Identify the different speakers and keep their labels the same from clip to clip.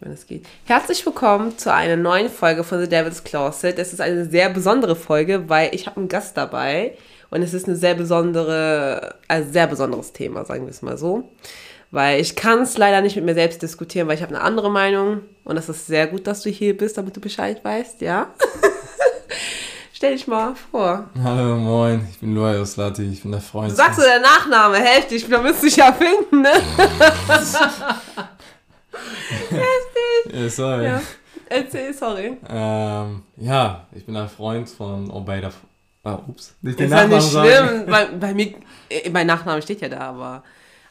Speaker 1: wenn es geht. Herzlich willkommen zu einer neuen Folge von The Devil's Closet. Es ist eine sehr besondere Folge, weil ich habe einen Gast dabei und es ist eine sehr besondere, ein sehr besonderes Thema, sagen wir es mal so. Weil ich kann es leider nicht mit mir selbst diskutieren, weil ich habe eine andere Meinung und es ist sehr gut, dass du hier bist, damit du Bescheid weißt, ja? Stell dich mal vor.
Speaker 2: Hallo, moin, ich bin Loa Oslati, ich bin der Freund.
Speaker 1: Sagst du der Nachname, heftig, da müsste ich ja finden, ne? heftig.
Speaker 2: Ja, sorry.
Speaker 1: Ja. Erzähl, sorry.
Speaker 2: Ähm, ja, ich bin der Freund von Obeida. Ah, ups. Nicht
Speaker 1: Ist ja nicht schlimm, bei, bei mir, äh, mein Nachname steht ja da, aber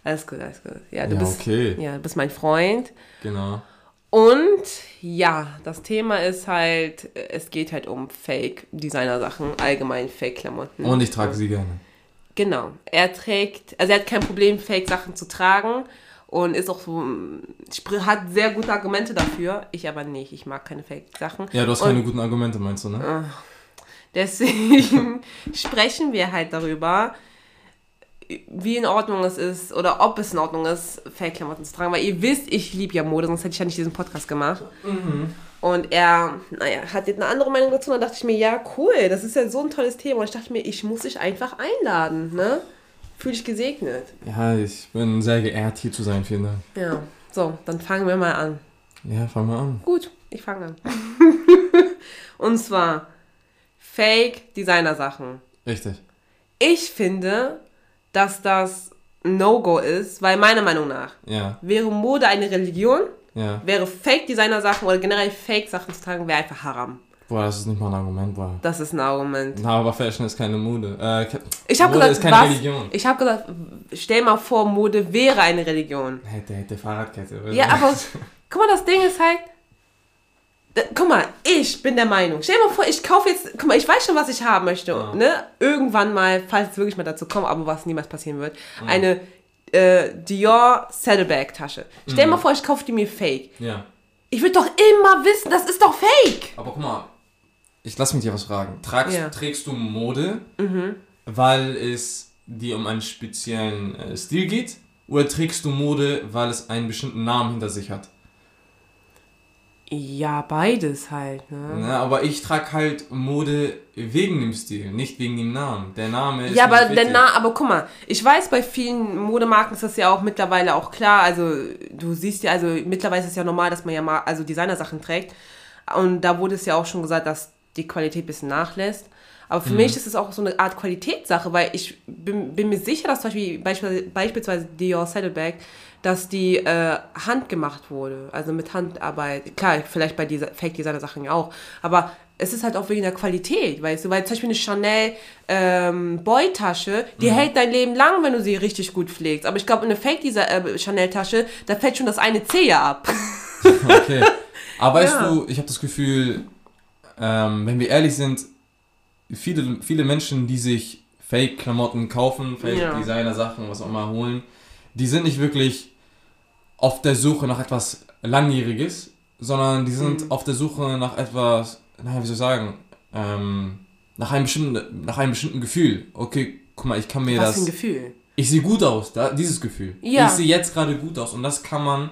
Speaker 1: alles gut, alles gut. Ja, du,
Speaker 2: Ja,
Speaker 1: bist,
Speaker 2: okay.
Speaker 1: ja, du bist mein Freund.
Speaker 2: Genau.
Speaker 1: Und ja, das Thema ist halt, es geht halt um Fake-Designer-Sachen, allgemein Fake-Klamotten.
Speaker 2: Und ich trage sie gerne.
Speaker 1: Genau. Er trägt, also er hat kein Problem, Fake-Sachen zu tragen und ist auch so, hat sehr gute Argumente dafür. Ich aber nicht. Ich mag keine Fake-Sachen.
Speaker 2: Ja, du hast
Speaker 1: Und
Speaker 2: keine guten Argumente, meinst du, ne?
Speaker 1: Deswegen sprechen wir halt darüber, wie in Ordnung es ist oder ob es in Ordnung ist, Fake-Klamotten zu tragen. Weil ihr wisst, ich liebe ja Mode, sonst hätte ich ja nicht diesen Podcast gemacht. Und er, naja, hat jetzt eine andere Meinung dazu. Und dann dachte ich mir, ja, cool, das ist ja so ein tolles Thema. Und ich dachte mir, ich muss dich einfach einladen, ne? Fühl dich gesegnet.
Speaker 2: Ja, ich bin sehr geehrt, hier zu sein, vielen Dank.
Speaker 1: Ja, so, dann fangen wir mal an.
Speaker 2: Ja, fang mal an.
Speaker 1: Gut, ich fange an. Und zwar Fake-Designer-Sachen.
Speaker 2: Richtig.
Speaker 1: Ich finde, dass das No-Go ist, weil meiner Meinung nach
Speaker 2: Ja,
Speaker 1: wäre Mode eine Religion,
Speaker 2: ja.
Speaker 1: wäre Fake-Designer-Sachen oder generell Fake-Sachen zu tragen, wäre einfach haram.
Speaker 2: Boah, das ist nicht mal ein Argument, boah.
Speaker 1: Das ist ein Argument.
Speaker 2: Na, aber Fashion ist keine Mode. Äh,
Speaker 1: Ich habe gesagt,
Speaker 2: ist keine
Speaker 1: was?
Speaker 2: Religion.
Speaker 1: Ich habe gesagt, stell mal vor, Mode wäre eine Religion.
Speaker 2: Hätte, hätte Fahrradkette. oder?
Speaker 1: Ja, aber guck mal, das Ding ist halt. d- Guck mal, ich bin der Meinung. Stell dir mal vor, ich kaufe jetzt. Guck mal, ich weiß schon, was ich haben möchte.
Speaker 2: Ja.
Speaker 1: Ne? Irgendwann mal, falls es wirklich mal dazu kommt, aber was niemals passieren wird. Eine äh, Dior Saddlebag Tasche. Stell dir mal vor, ich kaufe die mir fake.
Speaker 2: Ja.
Speaker 1: Ich würde doch immer wissen, das ist doch fake.
Speaker 2: Aber guck mal, ich lass mich dir was fragen. Tragst,
Speaker 1: Ja.
Speaker 2: Trägst du Mode, weil es dir um einen speziellen äh, Stil geht? Oder trägst du Mode, weil es einen bestimmten Namen hinter sich hat?
Speaker 1: Ja, beides halt. Ne?
Speaker 2: Na, aber ich trage halt Mode wegen dem Stil, nicht wegen dem Namen. Der Name ist
Speaker 1: Ja, aber der
Speaker 2: wichtig.
Speaker 1: Na aber guck mal, ich weiß, bei vielen Modemarken ist das ja auch mittlerweile auch klar. Also du siehst ja, also mittlerweile ist es ja normal, dass man ja mal also Designersachen trägt. Und da wurde es ja auch schon gesagt, dass die Qualität ein bisschen nachlässt. Aber für mich ist es auch so eine Art Qualitätssache, weil ich bin, bin mir sicher, dass zum Beispiel beispielsweise, beispielsweise Dior Saddlebag, dass die äh, handgemacht wurde, also mit Handarbeit. Klar, vielleicht bei dieser Fake-Designer-Sachen ja auch, aber es ist halt auch wegen der Qualität, weißt du, weil zum Beispiel eine Chanel ähm, Boy-Tasche, die hält dein Leben lang, wenn du sie richtig gut pflegst. Aber ich glaube, eine Fake-Chanel-Tasche, da fällt schon das eine Zehe ab.
Speaker 2: Okay. Aber weißt
Speaker 1: Ja.
Speaker 2: du, ich habe das Gefühl, ähm, wenn wir ehrlich sind, viele, viele Menschen, die sich Fake-Klamotten kaufen. Fake-Designer-Sachen, was auch immer holen, die sind nicht wirklich auf der Suche nach etwas Langjähriges, sondern die sind
Speaker 1: Mhm.
Speaker 2: auf der Suche nach etwas, naja, wie soll ich sagen, ähm, nach einem bestimmten, nach einem bestimmten Gefühl. Okay, guck mal, ich kann mir
Speaker 1: Was
Speaker 2: das
Speaker 1: für ein Gefühl.
Speaker 2: ich sehe gut aus, da, dieses Gefühl.
Speaker 1: Ja.
Speaker 2: Ich sehe jetzt gerade gut aus und das kann man,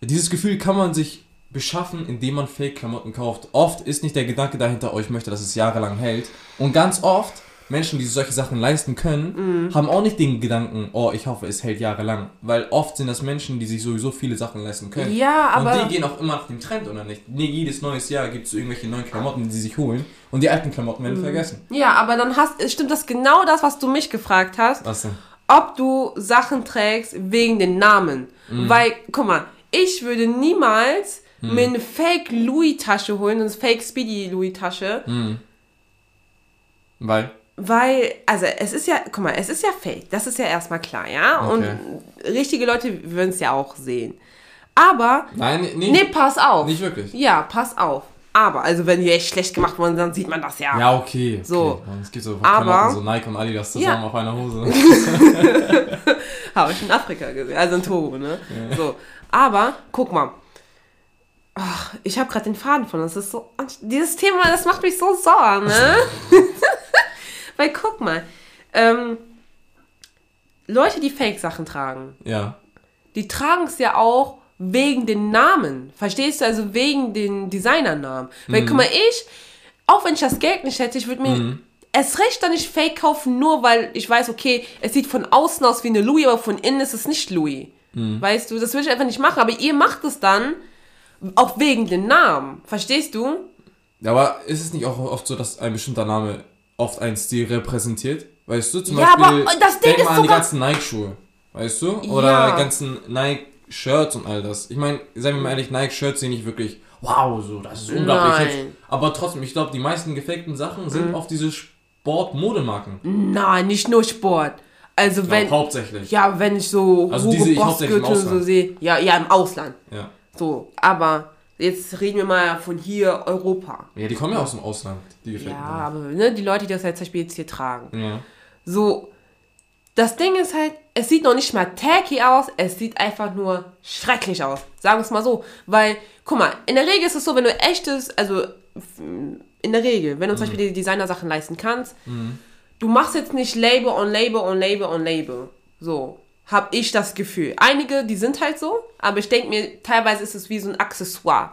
Speaker 2: dieses Gefühl kann man sich beschaffen, indem man Fake-Klamotten kauft. Oft ist nicht der Gedanke dahinter, oh, ich möchte, dass es jahrelang hält. Und ganz oft, Menschen, die solche Sachen leisten können, haben auch nicht den Gedanken, oh, ich hoffe, es hält jahrelang. Weil oft sind das Menschen, die sich sowieso viele Sachen leisten können.
Speaker 1: Ja, aber-
Speaker 2: Und die gehen auch immer nach dem Trend, oder nicht? Nee, jedes neues Jahr gibt es irgendwelche neuen Klamotten, die sie sich holen. Und die alten Klamotten werden vergessen.
Speaker 1: Ja, aber dann hast, stimmt das genau das, was du mich gefragt hast,
Speaker 2: Was denn?
Speaker 1: ob du Sachen trägst wegen den Namen.
Speaker 2: Mhm.
Speaker 1: Weil, guck mal, ich würde niemals
Speaker 2: Mhm.
Speaker 1: mir eine Fake Louis Tasche holen, eine Fake Speedy Louis Tasche,
Speaker 2: Mhm. Weil?
Speaker 1: weil, also es ist ja, guck mal, es ist ja fake, das ist ja erstmal klar, ja?
Speaker 2: Okay.
Speaker 1: Und richtige Leute würden es ja auch sehen. Aber,
Speaker 2: Nein, nee,
Speaker 1: nee, pass auf.
Speaker 2: nicht wirklich.
Speaker 1: Ja, pass auf. Aber, also wenn die echt schlecht gemacht wurden, dann sieht man das ja.
Speaker 2: Ja, okay. okay.
Speaker 1: So.
Speaker 2: Es gibt so
Speaker 1: Aber-
Speaker 2: so Nike und Adidas zusammen
Speaker 1: Ja.
Speaker 2: auf einer Hose.
Speaker 1: Habe ich in Afrika gesehen, also in Togo, ne? So. Aber, guck mal. Ach, ich habe gerade den Faden von. Das ist so. Dieses Thema, das macht mich so sauer, ne? Weil guck mal. Ähm, Leute, die Fake-Sachen tragen,
Speaker 2: ja.
Speaker 1: die tragen es ja auch wegen den Namen. Verstehst du? Also wegen den Designernamen. Weil, guck mal, ich, auch wenn ich das Geld nicht hätte, ich würde mir es recht dann nicht Fake kaufen, nur weil ich weiß, okay, es sieht von außen aus wie eine Louis, aber von innen ist es nicht Louis. Weißt du, das würde ich einfach nicht machen. Aber ihr macht es dann auch wegen den Namen. Verstehst du?
Speaker 2: Ja, aber ist es nicht auch oft so, dass ein bestimmter Name oft einen Stil repräsentiert? Weißt du, zum
Speaker 1: Ja,
Speaker 2: Beispiel,
Speaker 1: aber das Ding
Speaker 2: denk
Speaker 1: ist
Speaker 2: mal an die ganzen Nike-Schuhe, weißt du? Oder
Speaker 1: Ja.
Speaker 2: die ganzen Nike-Shirts und all das. Ich meine, seien wir mal ehrlich, Nike-Shirts sehen nicht wirklich, wow, so, das ist unglaublich
Speaker 1: Nein.
Speaker 2: Aber trotzdem, ich glaube, die meisten gefakten Sachen sind
Speaker 1: Mhm.
Speaker 2: auf diese Sport-Modemarken.
Speaker 1: Nein, nicht nur Sport. Also
Speaker 2: Ich
Speaker 1: wenn,
Speaker 2: glaub, hauptsächlich.
Speaker 1: ja, wenn ich so
Speaker 2: Also
Speaker 1: Hugo
Speaker 2: diese ich
Speaker 1: Boss
Speaker 2: hauptsächlich im
Speaker 1: Gürtel so
Speaker 2: Ausland.
Speaker 1: sehe, ja, ja, im Ausland.
Speaker 2: Ja.
Speaker 1: So, aber jetzt reden wir mal von hier Europa.
Speaker 2: Ja, die kommen ja aus dem Ausland, die gefakten.
Speaker 1: Ja, aber ne, die Leute, die das halt zum Beispiel jetzt hier tragen.
Speaker 2: Ja.
Speaker 1: So, das Ding ist halt, es sieht noch nicht mal tacky aus, es sieht einfach nur schrecklich aus. Sagen wir es mal so. Weil, guck mal, in der Regel ist es so, wenn du echtes, also in der Regel, wenn du zum Beispiel die Designersachen leisten kannst, du machst jetzt nicht Label on Label on Label on Label. So, hab ich das Gefühl. Einige, die sind halt so, aber ich denke mir, teilweise ist es wie so ein Accessoire.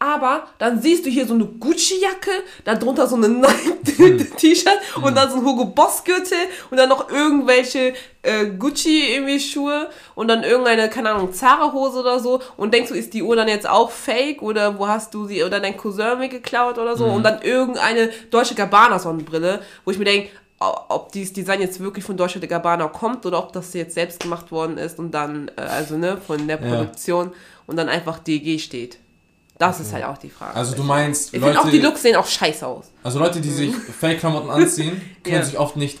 Speaker 1: Aber dann siehst du hier so eine Gucci-Jacke, darunter so eine Nike-T-Shirt und dann so ein Hugo Boss-Gürtel und dann noch irgendwelche äh, Gucci-Schuhe und dann irgendeine, keine Ahnung, Zara-Hose oder so und denkst du, ist die Uhr dann jetzt auch fake oder wo hast du sie oder dein Cousin mir geklaut oder so und dann irgendeine Deutsche Gabbana-Sonnenbrille, wo ich mir denke, ob dieses Design jetzt wirklich von Deutsche Gabbana kommt oder ob das jetzt selbst gemacht worden ist und dann, äh, also ne, von der
Speaker 2: Ja.
Speaker 1: Produktion und dann einfach DG steht. Das ist halt auch die Frage.
Speaker 2: Also du meinst,
Speaker 1: ich finde auch die
Speaker 2: Leute,
Speaker 1: Looks sehen auch scheiße aus.
Speaker 2: also Leute, die sich Fake-Klamotten anziehen, können
Speaker 1: Ja.
Speaker 2: sich oft nicht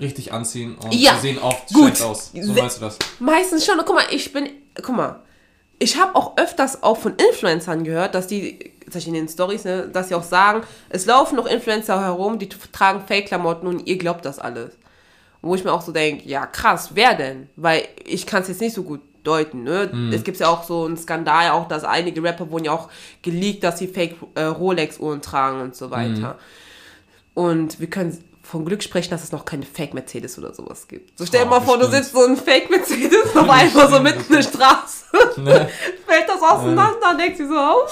Speaker 2: richtig anziehen und
Speaker 1: Ja,
Speaker 2: sie sehen oft
Speaker 1: gut.
Speaker 2: schlecht aus. So meinst du das?
Speaker 1: Meistens schon. Guck mal, ich bin, guck mal, ich habe auch öfters auch von Influencern gehört, dass die, zum Beispiel in den Stories, ne, dass sie auch sagen, es laufen noch Influencer herum, die tragen Fake-Klamotten und ihr glaubt das alles. Wo ich mir auch so denke, ja krass, wer denn? Weil ich kann es jetzt nicht so gut deuten. Ne? Es gibt ja auch so einen Skandal, auch dass einige Rapper wurden ja auch geleakt, dass sie Fake äh, Rolex-Uhren tragen und so weiter. Und wir können von Glück sprechen, dass es noch keine Fake-Mercedes oder sowas gibt. So stell dir
Speaker 2: Oh,
Speaker 1: mal vor, du sitzt so ein Fake-Mercedes auf einmal so mitten in der Straße.
Speaker 2: Ne?
Speaker 1: Fällt das auseinander, denkst du so, oh.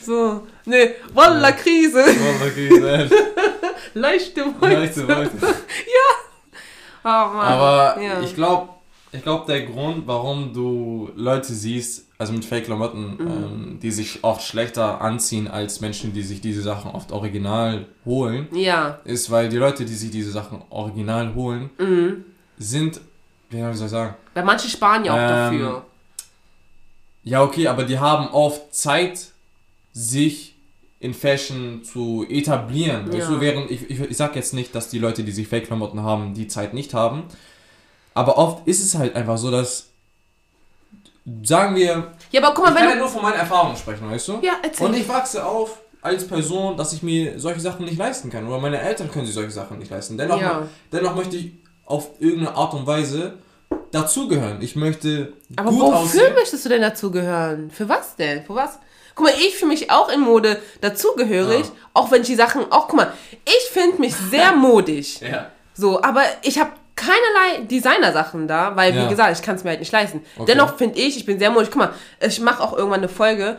Speaker 1: So, ne, Walla Krise,
Speaker 2: Oh, okay, sehr.
Speaker 1: leichte Wolke.
Speaker 2: Leichte Wolke.
Speaker 1: Oh, Mann.
Speaker 2: Aber
Speaker 1: ja.
Speaker 2: ich glaube, ich glaube, der Grund, warum du Leute siehst, also mit Fake-Klamotten,
Speaker 1: Mhm.
Speaker 2: ähm, die sich oft schlechter anziehen als Menschen, die sich diese Sachen oft original holen,
Speaker 1: ja,
Speaker 2: ist, weil die Leute, die sich diese Sachen original holen,
Speaker 1: Mhm.
Speaker 2: sind, wie soll ich sagen,
Speaker 1: weil manche sparen ja auch
Speaker 2: Ähm,
Speaker 1: dafür.
Speaker 2: ja okay, aber die haben oft Zeit, sich in Fashion zu etablieren.
Speaker 1: Ja.
Speaker 2: Du, während ich, ich, ich sag jetzt nicht, dass die Leute, die sich Fake-Klamotten haben, die Zeit nicht haben. Aber oft ist es halt einfach so, dass sagen wir,
Speaker 1: Ja, aber guck mal,
Speaker 2: ich kann ja
Speaker 1: wenn du...
Speaker 2: nur von meinen Erfahrungen sprechen, weißt du?
Speaker 1: Ja, erzähl.
Speaker 2: Und ich wachse auf als Person, dass ich mir solche Sachen nicht leisten kann. Oder meine Eltern können sich solche Sachen nicht leisten. Dennoch,
Speaker 1: Ja.
Speaker 2: dennoch möchte ich auf irgendeine Art und Weise dazugehören. Ich möchte
Speaker 1: Aber
Speaker 2: gut
Speaker 1: wofür
Speaker 2: aussehen.
Speaker 1: möchtest du denn dazugehören? Für was denn? Für was? Guck mal, ich fühle mich auch in Mode dazugehörig,
Speaker 2: Ja.
Speaker 1: auch wenn ich die Sachen, auch guck mal, ich finde mich sehr modig.
Speaker 2: Ja.
Speaker 1: So, aber ich habe keinerlei Designer-Sachen da, weil,
Speaker 2: Ja.
Speaker 1: wie gesagt, ich kann es mir halt nicht leisten.
Speaker 2: Okay.
Speaker 1: Dennoch finde ich, ich bin sehr modisch. Guck mal, ich mache auch irgendwann eine Folge,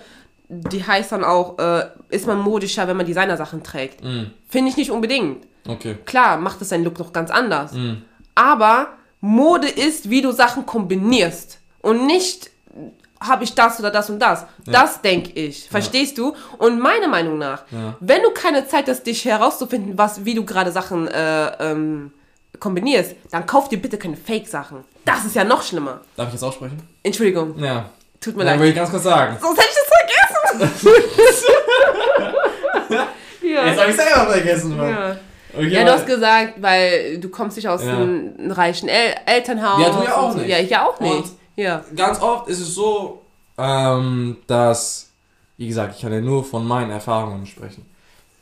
Speaker 1: die heißt dann auch, äh, ist man modischer, wenn man Designer-Sachen trägt?
Speaker 2: Mm,
Speaker 1: Finde ich nicht unbedingt.
Speaker 2: okay.
Speaker 1: Klar, macht es seinen Look noch ganz anders.
Speaker 2: Mm.
Speaker 1: Aber Mode ist, wie du Sachen kombinierst. Und nicht, habe ich das oder das und das. Das denke ich. Verstehst du? Und meiner Meinung nach,
Speaker 2: Ja.
Speaker 1: wenn du keine Zeit hast, dich herauszufinden, was, wie du gerade Sachen äh, ähm, kombinierst, dann kauf dir bitte keine Fake-Sachen. Das ist ja noch schlimmer.
Speaker 2: Darf ich jetzt aussprechen?
Speaker 1: Entschuldigung,
Speaker 2: Ja.
Speaker 1: tut mir
Speaker 2: Dann
Speaker 1: leid.
Speaker 2: will ich ganz kurz sagen.
Speaker 1: Sonst hätte ich das vergessen. ja.
Speaker 2: Jetzt habe ich selber vergessen, Mann.
Speaker 1: ja.
Speaker 2: Okay,
Speaker 1: Ja, du hast gesagt, weil du kommst nicht aus
Speaker 2: Ja.
Speaker 1: einem reichen El Elternhaus.
Speaker 2: Ja, du ja auch
Speaker 1: so.
Speaker 2: nicht.
Speaker 1: Ja, ich ja auch nicht.
Speaker 2: Und-
Speaker 1: ja.
Speaker 2: ganz oft ist es so, ähm, dass, wie gesagt, ich kann ja nur von meinen Erfahrungen sprechen.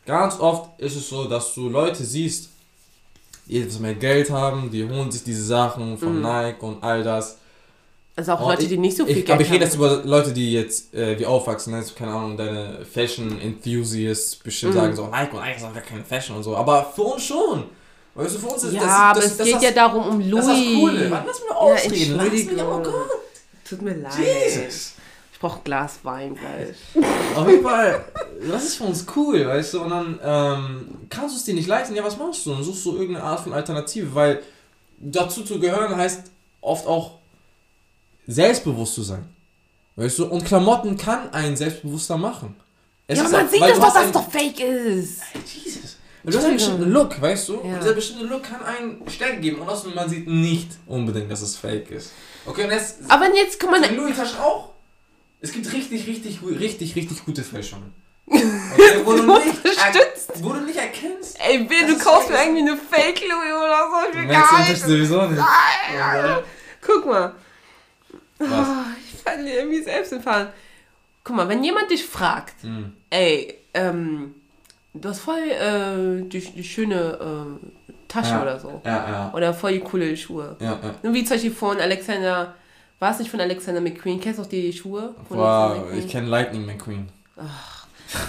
Speaker 2: Ganz oft ist es so, dass du Leute siehst, die etwas mehr Geld haben, die holen sich diese Sachen von Nike und all das.
Speaker 1: Also auch
Speaker 2: Und
Speaker 1: Leute,
Speaker 2: Oh, ich-
Speaker 1: die nicht so viel
Speaker 2: ich,
Speaker 1: Geld
Speaker 2: aber ich rede
Speaker 1: haben.
Speaker 2: jetzt über Leute, die jetzt äh, wie aufwachsen, ne? keine Ahnung, deine Fashion Enthusiasts bestimmt
Speaker 1: Mhm.
Speaker 2: sagen so, Nike und Nike ist auch gar keine Fashion und so. Aber für uns schon. Weißt du, für uns ist
Speaker 1: ja,
Speaker 2: das,
Speaker 1: aber
Speaker 2: das,
Speaker 1: es
Speaker 2: das,
Speaker 1: geht
Speaker 2: das,
Speaker 1: ja darum um
Speaker 2: das
Speaker 1: Louis.
Speaker 2: ist das Coole. Warte, lass mich
Speaker 1: Ja,
Speaker 2: ausreden. lass mich, oh Gott.
Speaker 1: Tut mir leid.
Speaker 2: Jesus.
Speaker 1: Brauche Glas Wein gleich.
Speaker 2: Auf jeden Fall, das ist für uns cool, weißt du, und dann ähm, kannst du es dir nicht leisten, ja, was machst du? Und suchst du irgendeine Art von Alternative, weil dazu zu gehören heißt oft auch selbstbewusst zu sein. Weißt du, und Klamotten kann einen selbstbewusster machen. Es
Speaker 1: ja,
Speaker 2: ist
Speaker 1: man sieht doch, dass das doch fake ist.
Speaker 2: Jesus. Du hast einen bestimmten Look, weißt du?
Speaker 1: Ja.
Speaker 2: Und dieser bestimmte Look kann einen Stärke geben. Und außerdem, man sieht nicht unbedingt, dass es fake ist. Okay, und jetzt.
Speaker 1: Aber jetzt kann man.
Speaker 2: Die Louis-Tasche auch. Es gibt richtig, richtig, richtig, richtig gute Fälschungen. Okay, wo, du nicht er, wo du nicht erkennst.
Speaker 1: Ey, Bill, du kaufst mir irgendwie eine Fake Louis oder so. Ich will gar nicht.
Speaker 2: sowieso nicht.
Speaker 1: Nein. Guck mal.
Speaker 2: Was?
Speaker 1: Ah, ich verliere irgendwie selbst den Faden. Guck mal, wenn jemand dich fragt,
Speaker 2: Hm.
Speaker 1: ey, ähm, du hast voll äh, die, die schöne ähm, Tasche
Speaker 2: Ja.
Speaker 1: oder so.
Speaker 2: Ja, ja.
Speaker 1: Oder voll die coole Schuhe.
Speaker 2: Ja, ja.
Speaker 1: Nur Wie zum Beispiel von Alexander, war es nicht von Alexander McQueen? Kennst du auch die Schuhe? Von
Speaker 2: Wow, ich kenne Lightning McQueen.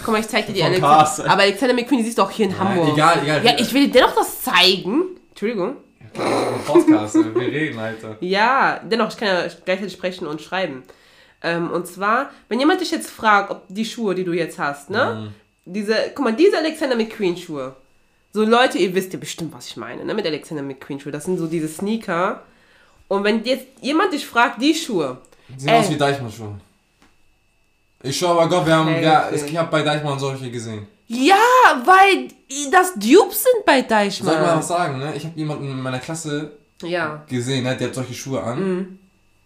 Speaker 1: Guck mal, ich zeig dir die Alexander. Aber Alexander McQueen, die siehst du auch hier in Hamburg.
Speaker 2: egal, egal.
Speaker 1: Ja, ich will dir dennoch das zeigen. Entschuldigung.
Speaker 2: Podcast, wir reden, Alter.
Speaker 1: Ja, dennoch, ich kann ja gleichzeitig sprechen und schreiben. Ähm, und zwar, wenn jemand dich jetzt fragt, ob die Schuhe, die du jetzt hast, ne? Diese, guck mal, diese Alexander McQueen Schuhe. So Leute, ihr wisst ja bestimmt, was ich meine, ne? Mit Alexander McQueen Schuhe. Das sind so diese Sneaker. Und wenn jetzt jemand dich fragt, die Schuhe.
Speaker 2: Sehen
Speaker 1: Ey.
Speaker 2: aus wie Deichmann-Schuhe. Ich schwör aber Gott, wir haben, ja, ich habe bei Deichmann solche gesehen.
Speaker 1: Ja, weil das Dupes sind bei
Speaker 2: Soll ich mal
Speaker 1: Deichmann.
Speaker 2: was sagen, ne? Ich habe jemanden in meiner Klasse
Speaker 1: Ja.
Speaker 2: gesehen, ne? der hat solche Schuhe an.
Speaker 1: Mhm.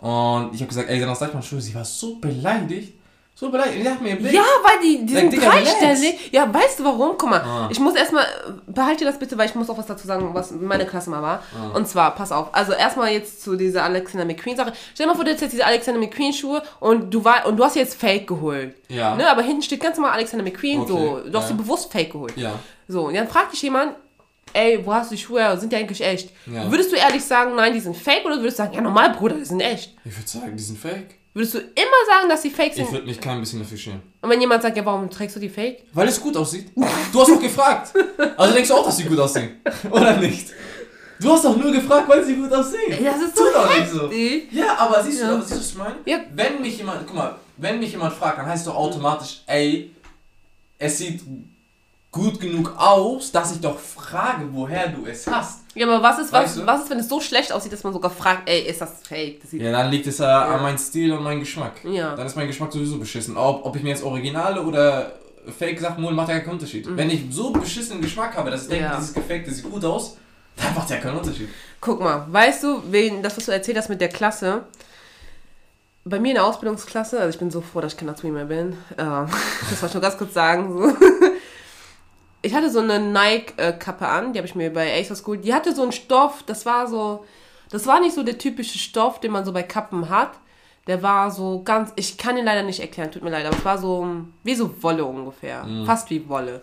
Speaker 2: Und ich habe gesagt, ey, sind das Deichmann-Schuhe? Sie war so beleidigt. So beleidigt. Die hat mir Blick.
Speaker 1: Ja, weil die, die sind dreistellig. Ja, weißt du warum? Guck mal,
Speaker 2: Ah.
Speaker 1: ich muss erstmal, behalte das bitte, weil ich muss auch was dazu sagen, was meine Klasse mal war.
Speaker 2: Ah.
Speaker 1: Und zwar, pass auf, also erstmal jetzt zu dieser Alexander McQueen Sache. Stell dir mal vor, du hättest jetzt diese Alexander McQueen Schuhe und du war, und du hast jetzt Fake geholt.
Speaker 2: Ja.
Speaker 1: Ne, aber hinten steht ganz normal Alexander McQueen,
Speaker 2: Okay,
Speaker 1: so, du hast
Speaker 2: ja.
Speaker 1: sie bewusst Fake geholt.
Speaker 2: Ja.
Speaker 1: So, und dann fragt dich jemand, ey, wo hast du die Schuhe her? Sind die eigentlich echt?
Speaker 2: Ja.
Speaker 1: Würdest du ehrlich sagen, nein, die sind fake oder würdest du sagen, ja normal, Bruder, die sind echt?
Speaker 2: Ich würde sagen, die sind fake.
Speaker 1: Würdest du immer sagen, dass die fake sind?
Speaker 2: Ich würde mich kein bisschen dafür schämen.
Speaker 1: Und wenn jemand sagt, ja, warum trägst du die fake?
Speaker 2: Weil es gut aussieht. Du hast doch gefragt. Also denkst du auch, dass sie gut aussehen. Oder nicht? Du hast doch nur gefragt, weil sie gut aussehen.
Speaker 1: Das ist so
Speaker 2: doch nicht so. Ja, aber siehst
Speaker 1: Ja.
Speaker 2: du, siehst du, was ich meine?
Speaker 1: Ja.
Speaker 2: Wenn mich jemand, guck mal, wenn mich jemand fragt, dann heißt es doch automatisch, ey, es sieht gut genug aus, dass ich doch frage, woher du es hast.
Speaker 1: Ja, aber was ist, was,
Speaker 2: Weißt du?
Speaker 1: was ist, wenn es so schlecht aussieht, dass man sogar fragt, ey, ist das fake? Das sieht
Speaker 2: Ja, dann liegt es ja, an meinem Stil und meinem Geschmack.
Speaker 1: Ja.
Speaker 2: Dann ist mein Geschmack sowieso beschissen. Ob, ob ich mir jetzt Originale oder Fake-Sachen hole, macht ja keinen Unterschied. Wenn ich so beschissenen Geschmack habe, dass ich denke,
Speaker 1: Mhm. Ja.
Speaker 2: dieses Gefakte sieht gut aus, dann macht ja keinen Unterschied.
Speaker 1: Guck mal, weißt du, wen, das, was du erzählt hast mit der Klasse, bei mir in der Ausbildungsklasse, also ich bin so froh, dass ich kein Azumi mehr bin, äh, das wollte ich nur ganz kurz sagen, so. Ich hatte so eine Nike-Kappe an, die habe ich mir bei ASOS geholt. Die hatte so einen Stoff, das war so, das war nicht so der typische Stoff, den man so bei Kappen hat. Der war so ganz, ich kann ihn leider nicht erklären, tut mir leid, aber es war so wie so Wolle ungefähr, fast wie Wolle.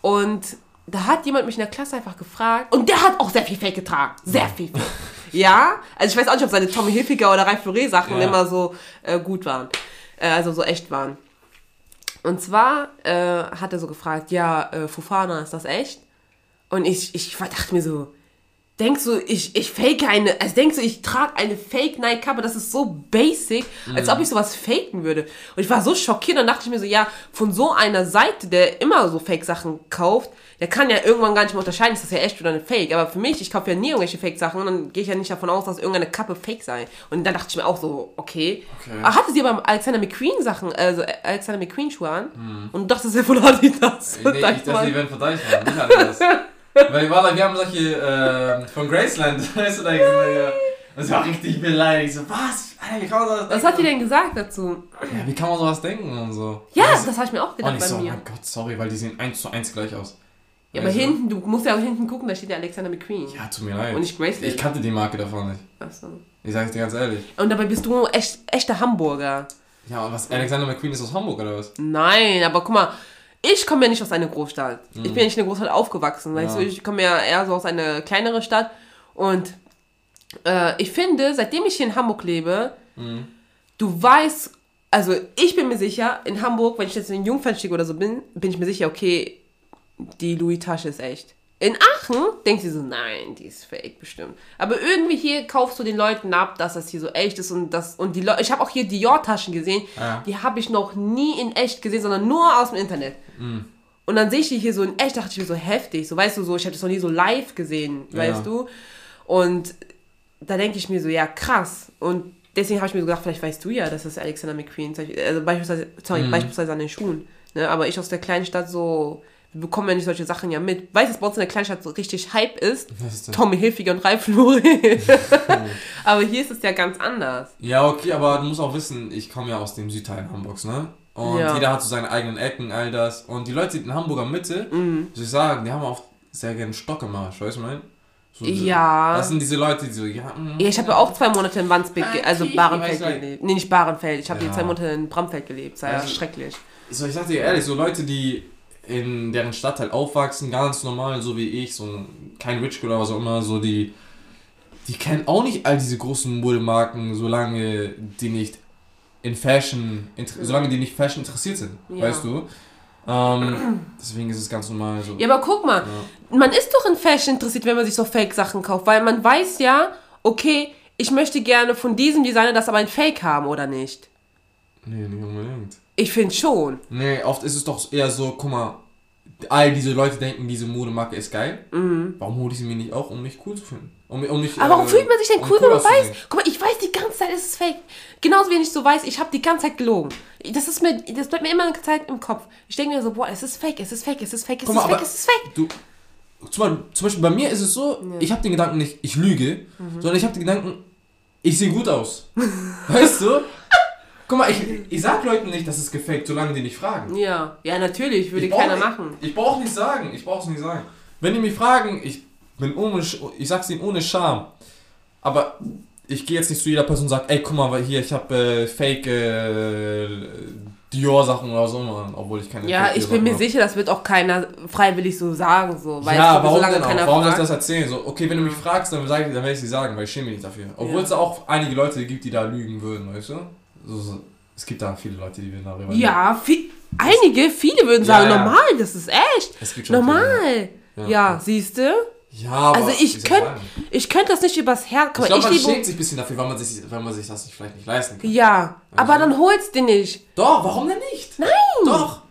Speaker 1: Und da hat jemand mich in der Klasse einfach gefragt und der hat auch sehr viel Fake getragen, sehr viel Fake. ja, also ich weiß auch nicht, ob seine Tommy Hilfiger oder Ralph Lauren Sachen
Speaker 2: Ja.
Speaker 1: immer so äh, gut waren, äh, also so echt waren. Und zwar äh, hat er so gefragt, ja, äh, Fufana, ist das echt? Und ich, ich dachte mir so, denkst du, ich, ich fake eine, also denkst du, ich trage eine Fake Nike Kappe, das ist so basic, als ob ich sowas faken würde. Und ich war so schockiert, dann dachte ich mir so, ja, von so einer Seite, der immer so Fake Sachen kauft, der kann ja irgendwann gar nicht mehr unterscheiden, ist das ja echt oder eine Fake. Aber für mich, ich kaufe ja nie irgendwelche Fake Sachen und dann gehe ich ja nicht davon aus, dass irgendeine Kappe Fake sei. Und dann dachte ich mir auch so, okay.
Speaker 2: Okay.
Speaker 1: Aber hatte sie aber Alexander McQueen Sachen, also Alexander McQueen Schuhe an und du dachtest ja von Adidas.
Speaker 2: Nee, ich dachte, die werden von Deichmann, nicht alles. Weil wir haben solche äh, von Graceland, weißt du, da gesehen, ja. Das war richtig beleidigt. So, was? Alter, wie kann man sowas denken?
Speaker 1: Was hat die denn gesagt dazu?
Speaker 2: Ja, wie kann man sowas denken und so?
Speaker 1: Ja,
Speaker 2: das
Speaker 1: das habe ich mir auch
Speaker 2: Und
Speaker 1: gedacht
Speaker 2: ich
Speaker 1: bei
Speaker 2: so, oh
Speaker 1: mir.
Speaker 2: mein Gott, sorry, weil die sehen eins zu eins gleich aus.
Speaker 1: Ja, aber
Speaker 2: Weißt du?
Speaker 1: hinten, du musst ja auch hinten gucken, da steht ja Alexander McQueen.
Speaker 2: Ja, tut mir leid.
Speaker 1: Und nicht Graceland.
Speaker 2: Ich kannte die Marke davon nicht.
Speaker 1: Achso.
Speaker 2: Ich sag's dir ganz ehrlich.
Speaker 1: Und dabei bist du echt, echter Hamburger.
Speaker 2: Ja, und was? Alexander McQueen ist aus Hamburg oder was?
Speaker 1: Nein, aber guck mal, ich komme ja nicht aus einer Großstadt. Ich bin ja nicht in einer Großstadt aufgewachsen, weißt
Speaker 2: Ja.
Speaker 1: du, ich komme ja eher so aus einer kleineren Stadt. Und äh, ich finde, seitdem ich hier in Hamburg lebe, du weißt, also ich bin mir sicher, in Hamburg, wenn ich jetzt in Jungfernstieg oder so bin, bin ich mir sicher, okay, die Louis-Tasche ist echt. In Aachen denkt sie so, nein, die ist fake bestimmt. Aber irgendwie hier kaufst du den Leuten ab, dass das hier so echt ist und das und die Leute. Ich habe auch hier Dior-Taschen gesehen,
Speaker 2: Ja.
Speaker 1: die habe ich noch nie in echt gesehen, sondern nur aus dem Internet. Und dann sehe ich die hier so in echt, dachte ich mir so heftig. So weißt du so, ich habe das noch nie so live gesehen, weißt du. Und da denke ich mir so, ja krass. Und deswegen habe ich mir so gedacht, vielleicht weißt du ja, dass das Alexander McQueen, also beispielsweise, sorry, beispielsweise an den Schuhen. Ne? Aber ich aus der kleinen Stadt so, wir bekommen ja nicht solche Sachen ja mit. Weißt du, bei uns in der Kleinstadt so richtig Hype ist?
Speaker 2: Ist?
Speaker 1: Tommy Hilfiger und Ralf Lauren. aber hier ist es ja ganz anders.
Speaker 2: Ja, okay, aber du musst auch wissen, ich komme ja aus dem Südteil Hamburgs, ne? Und
Speaker 1: Ja.
Speaker 2: jeder hat so seine eigenen Ecken, all das. Und die Leute in Hamburger Mitte,
Speaker 1: Mhm.
Speaker 2: muss ich sagen, die haben auch sehr gerne Stock gemacht, weißt du, mein? So,
Speaker 1: Ja.
Speaker 2: Das sind diese Leute, die so, ja, mm,
Speaker 1: Ja, ich habe ja auch zwei Monate in Wandsbek, ge- also Bahrenfeld gelebt. Nee, nicht Bahrenfeld. Ich habe
Speaker 2: Ja.
Speaker 1: die zwei Monate in Bramfeld gelebt. Das war ja
Speaker 2: Also-
Speaker 1: schrecklich.
Speaker 2: so, ich sag dir ehrlich, so Leute, die in deren Stadtteil aufwachsen, ganz normal, so wie ich, so kein Rich oder was auch immer, so die, die kennen auch nicht all diese großen Modemarken, solange die nicht in Fashion, inter- solange die nicht Fashion interessiert sind,
Speaker 1: Ja.
Speaker 2: weißt du? Ähm, deswegen ist es ganz normal so.
Speaker 1: Ja, aber guck mal, man ist doch in Fashion interessiert, wenn man sich so Fake-Sachen kauft, weil man weiß ja, okay, ich möchte gerne von diesem Designer das aber ein Fake haben, oder nicht?
Speaker 2: Nee, nicht unbedingt.
Speaker 1: Ich finde schon.
Speaker 2: Nee, oft ist es doch eher so, guck mal, all diese Leute denken, diese Modemarke ist geil. Warum hole ich sie mir nicht auch, um mich cool zu finden? Um, um mich,
Speaker 1: Mhm. Aber warum
Speaker 2: äh,
Speaker 1: fühlt man sich denn
Speaker 2: um
Speaker 1: cool, wenn man weiß? Guck mal, ich weiß die ganze Zeit, es ist fake. Genauso wie ich so weiß, ich habe die ganze Zeit gelogen. Das ist mir, das bleibt mir immer eine Zeit im Kopf. Ich denke mir so, boah, es ist fake, es ist fake, es ist fake, es
Speaker 2: Guck
Speaker 1: ist
Speaker 2: mal,
Speaker 1: fake, es ist fake.
Speaker 2: Du, zum Beispiel, zum Beispiel bei mir ist es so, ich habe den Gedanken nicht, ich lüge,
Speaker 1: Mhm.
Speaker 2: sondern ich habe den Gedanken, ich sehe gut aus. weißt du? Guck mal, ich, ich sag Leuten nicht, dass es gefaked, solange die nicht fragen.
Speaker 1: Ja, ja, natürlich, würde
Speaker 2: Ich
Speaker 1: keiner
Speaker 2: nicht-
Speaker 1: machen.
Speaker 2: Ich brauche nicht sagen, ich brauche es nicht sagen. Wenn die mich fragen, ich bin ohne, ich sag's ihnen ohne Scham. Aber ich gehe jetzt nicht zu jeder Person und sag, ey, guck mal, weil hier, ich habe äh, Fake äh, Dior-Sachen oder so, Mann, obwohl ich keine
Speaker 1: Ja,
Speaker 2: Fake
Speaker 1: ich bin mir
Speaker 2: hab.
Speaker 1: sicher, das wird auch keiner freiwillig so sagen, so. Weißt
Speaker 2: ja, warum
Speaker 1: solange
Speaker 2: denn auch? Warum soll ich das erzählen? So, okay, wenn du mich fragst, dann, sag ich, dann werde ich sie sagen, weil ich schäme mich nicht dafür. Obwohl
Speaker 1: Ja.
Speaker 2: es auch einige Leute gibt, die da lügen würden, weißt du? So, so, es gibt da viele Leute, die würden darüber
Speaker 1: Ja, viel, einige, viele würden sagen,
Speaker 2: Ja, ja.
Speaker 1: normal, das ist echt.
Speaker 2: Es gibt schon
Speaker 1: Normal.
Speaker 2: Ja.
Speaker 1: Ja, siehst du?
Speaker 2: Ja, aber
Speaker 1: Also ich
Speaker 2: soll ich?
Speaker 1: Ich könnte das nicht übers Herz.
Speaker 2: Ich
Speaker 1: Guck mal,
Speaker 2: glaube,
Speaker 1: ich
Speaker 2: man schämt sich ein bisschen dafür, weil man sich, weil man sich das nicht, vielleicht nicht leisten kann.
Speaker 1: Ja, aber dann holst du nicht.
Speaker 2: Doch, warum denn nicht? Nein! Doch!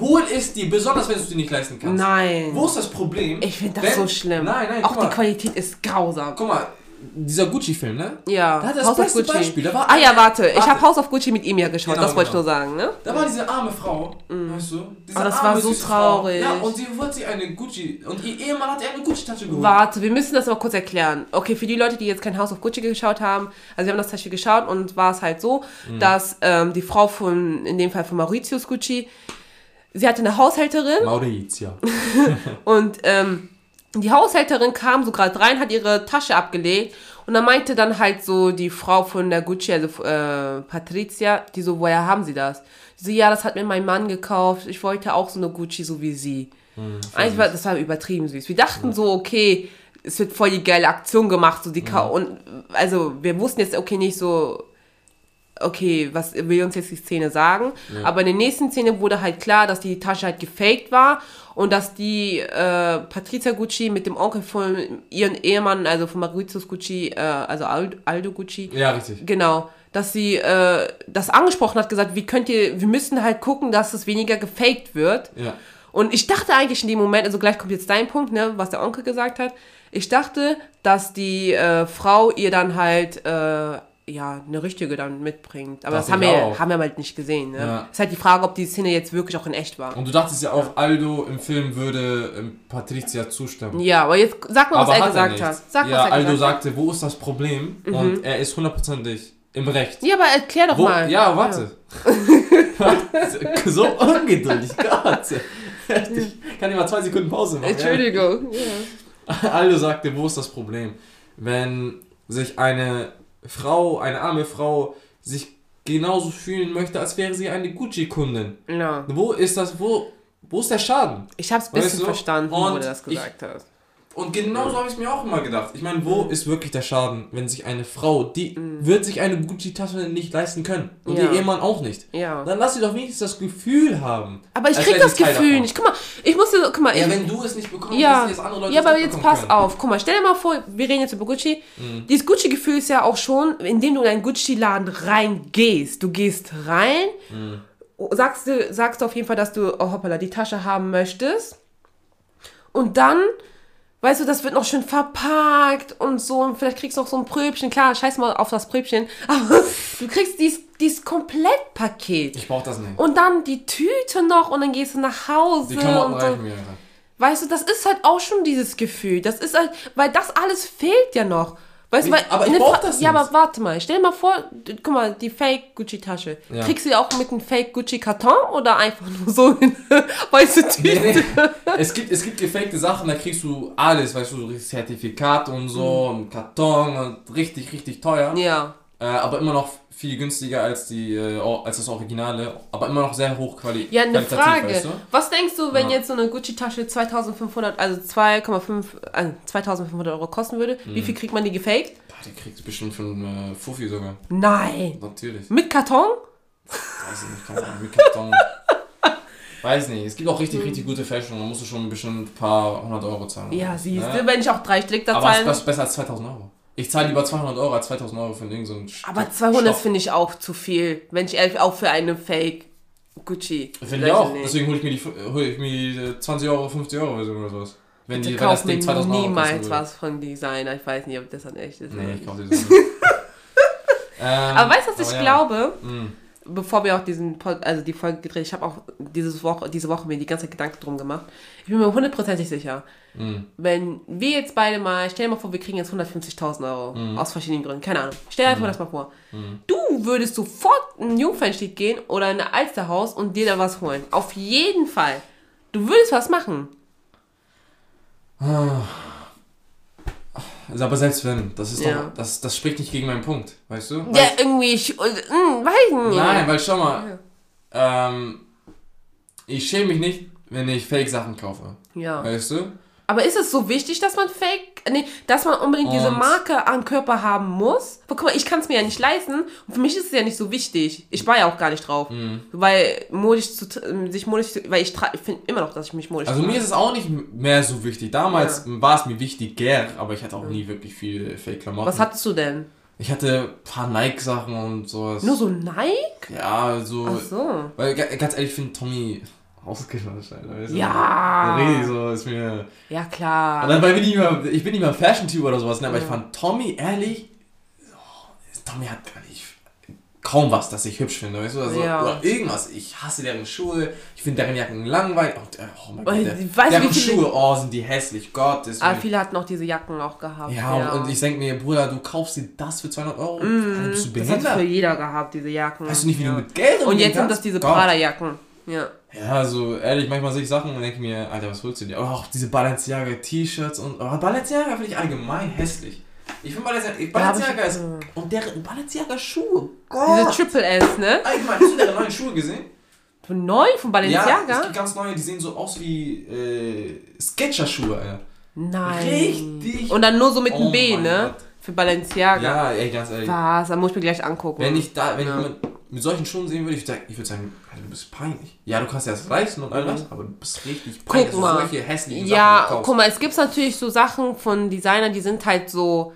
Speaker 2: Hol es dir, besonders wenn du es dir nicht leisten kannst.
Speaker 1: Nein.
Speaker 2: Wo ist das Problem?
Speaker 1: Ich finde das
Speaker 2: wenn-
Speaker 1: so schlimm.
Speaker 2: Nein, nein,
Speaker 1: Auch die. Qualität ist grausam.
Speaker 2: Guck mal, dieser Gucci-Film, ne?
Speaker 1: Ja,
Speaker 2: Da hat das
Speaker 1: House
Speaker 2: beste
Speaker 1: Gucci.
Speaker 2: Beispiel. Da war
Speaker 1: ah ja,
Speaker 2: eine-
Speaker 1: warte, ich
Speaker 2: warte.
Speaker 1: habe House of Gucci mit ihm ja geschaut,
Speaker 2: Genau,
Speaker 1: das wollte
Speaker 2: genau.
Speaker 1: ich nur sagen, ne?
Speaker 2: Da war diese arme Frau, weißt du? Diese
Speaker 1: Aber das
Speaker 2: arme,
Speaker 1: war so traurig.
Speaker 2: Frau. Ja, und sie wollte sich eine Gucci, und ihr Ehemann hat ihr eine Gucci-Tasche geholt.
Speaker 1: Warte, wir müssen das mal kurz erklären. Okay, für die Leute, die jetzt kein House of Gucci geschaut haben, also wir haben das Beispiel geschaut und war es halt so,
Speaker 2: Mhm.
Speaker 1: dass ähm, die Frau von, in dem Fall von Mauritius Gucci, sie hatte eine Haushälterin
Speaker 2: Maurizio.
Speaker 1: und ähm, die Haushälterin kam so gerade rein, hat ihre Tasche abgelegt und dann meinte dann halt so die Frau von der Gucci, also äh, Patricia, die so, woher haben sie das? Die so, ja, das hat mir mein Mann gekauft, ich wollte auch so eine Gucci, so wie sie. Eigentlich war, das war übertrieben süß. Wir dachten so, okay, es wird voll die geile Aktion gemacht, so die Ka und also wir wussten jetzt okay nicht so okay, was will uns jetzt die Szene sagen? Aber in der nächsten Szene wurde halt klar, dass die Tasche halt gefaked war und dass die äh, Patrizia Gucci mit dem Onkel von ihren Ehemann, also von Mauritius Gucci, äh, also Aldo, Aldo Gucci,
Speaker 2: Ja, richtig.
Speaker 1: Genau, dass sie äh, das angesprochen hat, gesagt, wie könnt ihr, wir müssen halt gucken, dass es weniger gefaked wird.
Speaker 2: Ja.
Speaker 1: Und ich dachte eigentlich in dem Moment, also gleich kommt jetzt dein Punkt, ne, was der Onkel gesagt hat. Ich dachte, dass die äh, Frau ihr dann halt äh, ja eine richtige dann mitbringt. Aber
Speaker 2: Dachte
Speaker 1: das haben
Speaker 2: ich
Speaker 1: wir,
Speaker 2: auch.
Speaker 1: haben wir halt nicht gesehen. Ne?
Speaker 2: Ja.
Speaker 1: Ist halt die Frage, ob die Szene jetzt wirklich auch in echt war.
Speaker 2: Und du dachtest ja auch, Aldo im Film würde ähm, Patricia zustimmen.
Speaker 1: Ja, aber jetzt sag mal, was er
Speaker 2: hat
Speaker 1: gesagt
Speaker 2: nicht.
Speaker 1: hat. Sag,
Speaker 2: ja,
Speaker 1: er
Speaker 2: Aldo
Speaker 1: gesagt
Speaker 2: sagte, wo ist das Problem? Und er ist hundertprozentig im Recht.
Speaker 1: Ja, aber erklär doch
Speaker 2: Wo,
Speaker 1: mal.
Speaker 2: ja, warte. so ungeduldig, Gott. Ich kann dir mal zwei Sekunden Pause machen.
Speaker 1: Entschuldigung. Ja.
Speaker 2: Aldo sagte, wo ist das Problem? Wenn sich eine Frau, eine arme Frau, sich genauso fühlen möchte, als wäre sie eine Gucci-Kundin.
Speaker 1: ja.
Speaker 2: Wo ist das, wo, wo ist der Schaden?
Speaker 1: Ich hab's ein bisschen
Speaker 2: Weißt du?
Speaker 1: verstanden, wo
Speaker 2: Und
Speaker 1: du das
Speaker 2: ich-
Speaker 1: gesagt hast.
Speaker 2: Und genauso habe ich es mir auch immer gedacht. Ich meine, wo ist wirklich der Schaden, wenn sich eine Frau, die wird sich eine Gucci-Tasche nicht leisten können und
Speaker 1: Mhm. Ja.
Speaker 2: ihr Ehemann auch nicht.
Speaker 1: Ja.
Speaker 2: Dann lass sie doch wenigstens das Gefühl haben.
Speaker 1: Aber ich krieg das
Speaker 2: Teil
Speaker 1: Gefühl
Speaker 2: davon.
Speaker 1: nicht. Guck mal, ich muss dir, guck mal,
Speaker 2: Ja,
Speaker 1: ich,
Speaker 2: wenn du es nicht bekommst,
Speaker 1: ja,
Speaker 2: wissen jetzt andere Leute
Speaker 1: ja, aber jetzt pass
Speaker 2: können.
Speaker 1: auf. Guck mal, stell dir mal vor, wir reden jetzt über Gucci.
Speaker 2: Mhm.
Speaker 1: Dieses Gucci-Gefühl ist ja auch schon, indem du in einen Gucci-Laden reingehst. Du gehst rein,
Speaker 2: Mhm.
Speaker 1: sagst, du, sagst auf jeden Fall, dass du, oh hoppala, die Tasche haben möchtest. Und dann, weißt du, das wird noch schön verpackt und so. Und vielleicht kriegst du noch so ein Pröbchen. Klar, scheiß mal auf das Pröbchen. Aber du kriegst dieses, dieses Komplettpaket.
Speaker 2: Ich brauch das nicht.
Speaker 1: Und dann die Tüte noch und dann gehst du nach Hause.
Speaker 2: Die Klamotten
Speaker 1: und
Speaker 2: reichen mir.
Speaker 1: Weißt du, das ist halt auch schon dieses Gefühl. Das ist halt, weil das alles fehlt ja noch. Weißt du, weil
Speaker 2: aber ich brauch das
Speaker 1: Ja,
Speaker 2: nicht.
Speaker 1: aber warte mal, stell dir mal vor, guck mal, die Fake Gucci Tasche.
Speaker 2: Ja.
Speaker 1: Kriegst du die auch mit einem Fake Gucci Karton oder einfach nur so in weiße Tüte?
Speaker 2: Nee, nee. es, gibt, es gibt gefakte Sachen, da kriegst du alles, weißt du, so Zertifikat und so, und Karton und richtig, richtig teuer.
Speaker 1: Mhm. Ja.
Speaker 2: Äh, aber immer noch viel günstiger als, die, äh, als das Originale, aber immer noch sehr hochqualitativ.
Speaker 1: Ja, eine Frage.
Speaker 2: Weißt du?
Speaker 1: Was denkst du, wenn
Speaker 2: Ja.
Speaker 1: jetzt so eine Gucci-Tasche 2500, also 2,5, äh, 2500 Euro kosten würde?
Speaker 2: Mhm.
Speaker 1: Wie viel kriegt man die gefaked?
Speaker 2: Boah, die kriegst du bestimmt von äh, Fuffi sogar.
Speaker 1: Nein.
Speaker 2: Natürlich.
Speaker 1: Mit Karton?
Speaker 2: Weiß ich nicht, keine Ahnung, mit Karton. Weiß nicht, es gibt auch richtig, richtig gute Fashion, da musst du schon bestimmt ein paar hundert Euro zahlen.
Speaker 1: Ja, siehst
Speaker 2: Ne?
Speaker 1: du, wenn ich auch drei Stück da
Speaker 2: Aber es ist besser als 2000 Euro. Ich zahle lieber 200 Euro als 2000 Euro für irgendeinen so
Speaker 1: Aber 200 finde ich auch zu viel, wenn ich ehrlich auch für eine Fake Gucci.
Speaker 2: Finde ich auch. Deswegen hole ich mir die hol ich mir die äh, 20 Euro, 50 Euro Version oder sowas. Wenn, die,
Speaker 1: ich
Speaker 2: wenn das Ding 2000 Euro
Speaker 1: niemals was von Designer. Ich weiß nicht, ob das dann echt ist.
Speaker 2: Nee, ich
Speaker 1: nicht.
Speaker 2: kaufe die so nicht. ähm,
Speaker 1: Aber weißt du, was ich
Speaker 2: ja.
Speaker 1: glaube?
Speaker 2: Mm.
Speaker 1: Bevor wir auch diesen, Pod- also die Folge gedreht, ich habe auch dieses Woche, diese Woche mir die ganze Zeit Gedanken drum gemacht. Ich bin mir hundertprozentig sicher,
Speaker 2: Mm.
Speaker 1: wenn wir jetzt beide mal, stell dir mal vor, wir kriegen jetzt 150.000 Euro
Speaker 2: Mhm.
Speaker 1: aus verschiedenen Gründen, keine Ahnung. Stell dir einfach das mal vor. Du würdest sofort in Jungfernstieg gehen oder in ein Alsterhaus und dir da was holen. Auf jeden Fall. Du würdest was machen.
Speaker 2: Also, aber selbst wenn, das ist
Speaker 1: Ja.
Speaker 2: doch, das, das spricht nicht gegen meinen Punkt, weißt du?
Speaker 1: Ja,
Speaker 2: Weil-
Speaker 1: irgendwie, ich, äh, mh, weiß nicht.
Speaker 2: Nein, weil schau mal, ähm, ich schäme mich nicht, wenn ich Fake-Sachen kaufe,
Speaker 1: Ja.
Speaker 2: weißt du?
Speaker 1: Aber ist es so wichtig, dass man Fake, nee, dass man unbedingt diese
Speaker 2: Und-
Speaker 1: Marke am Körper haben muss? Weil, guck mal, ich kann es mir ja nicht leisten und für mich ist es ja nicht so wichtig. Ich war ja auch gar nicht drauf,
Speaker 2: Mhm.
Speaker 1: weil modisch zu, sich modisch, zu, weil ich, ich finde immer noch, dass ich mich modisch
Speaker 2: Also mir ist es auch nicht mehr so wichtig. Damals war es mir wichtiger, aber ich hatte auch nie wirklich viel Fake-Klamotten.
Speaker 1: Was hattest du denn?
Speaker 2: Ich hatte ein paar Nike-Sachen und sowas.
Speaker 1: Nur so Nike?
Speaker 2: Ja, so.
Speaker 1: Ach so.
Speaker 2: Weil ga- ganz ehrlich, ich finde Tommy ausgeschlossen. Alter, weißt du?
Speaker 1: Ja.
Speaker 2: Richtig so, ist mir.
Speaker 1: Ja,
Speaker 2: Und
Speaker 1: klar.
Speaker 2: dann, weil wir nicht mehr, ich bin nicht mehr Fashion-Typ oder sowas, ne, aber ich
Speaker 1: Ja.
Speaker 2: fand Tommy, ehrlich, oh, Tommy hat gar nicht kaum was, das ich hübsch finde, weißt du? Also,
Speaker 1: Ja.
Speaker 2: Oder irgendwas. Ich hasse deren Schuhe, ich finde deren Jacken langweilig. Und, äh, oh mein Gott,
Speaker 1: Oh,
Speaker 2: der,
Speaker 1: ich weiß,
Speaker 2: deren Schuhe, oh, sind die hässlich, Gottes
Speaker 1: Aber
Speaker 2: Willen.
Speaker 1: viele hatten auch diese Jacken auch gehabt.
Speaker 2: Ja, Und, und ich denke mir, Bruder, du kaufst dir das für 200 Euro? Alter, bist du
Speaker 1: das hat für
Speaker 2: behindert?
Speaker 1: jeder gehabt, diese Jacken.
Speaker 2: Weißt du nicht, wie
Speaker 1: ja.
Speaker 2: du mit Geld
Speaker 1: Und
Speaker 2: umgehen
Speaker 1: jetzt sind das diese
Speaker 2: Gott.
Speaker 1: Prada-Jacken. Ja.
Speaker 2: Ja, also ehrlich, manchmal sehe ich Sachen und denke mir, Alter, was holst du dir? Oh, auch diese Balenciaga T-Shirts und. Aber Balenciaga finde ich allgemein hässlich. Ich finde Balenciaga. Balenciaga
Speaker 1: ich-
Speaker 2: ist. Und deren Balenciaga Schuhe.
Speaker 1: Diese
Speaker 2: Gott!
Speaker 1: Triple S, ne?
Speaker 2: Guck mal, hast du deren neuen Schuhe gesehen?
Speaker 1: Von neu, von
Speaker 2: Ja,
Speaker 1: Balenciaga?
Speaker 2: es gibt ganz neue, die sehen so aus wie äh, Sketcher-Schuhe, Alter.
Speaker 1: Nein.
Speaker 2: Richtig.
Speaker 1: Und dann nur so mit
Speaker 2: Oh
Speaker 1: einem B, ne?
Speaker 2: Gott.
Speaker 1: Für Balenciaga.
Speaker 2: Ja, ey, ganz ehrlich.
Speaker 1: Was? Da muss ich mir gleich angucken.
Speaker 2: Wenn ich da, wenn
Speaker 1: Ja.
Speaker 2: ich jemand mit solchen Schuhen sehen würde, ich, würde sagen, Alter, du bist peinlich. Ja, du kannst ja das reißen und all das, aber du bist richtig peinlich.
Speaker 1: Guck mal.
Speaker 2: Solche hässlichen
Speaker 1: Ja,
Speaker 2: Sachen
Speaker 1: guck mal, es gibt natürlich so Sachen von Designern, die sind halt so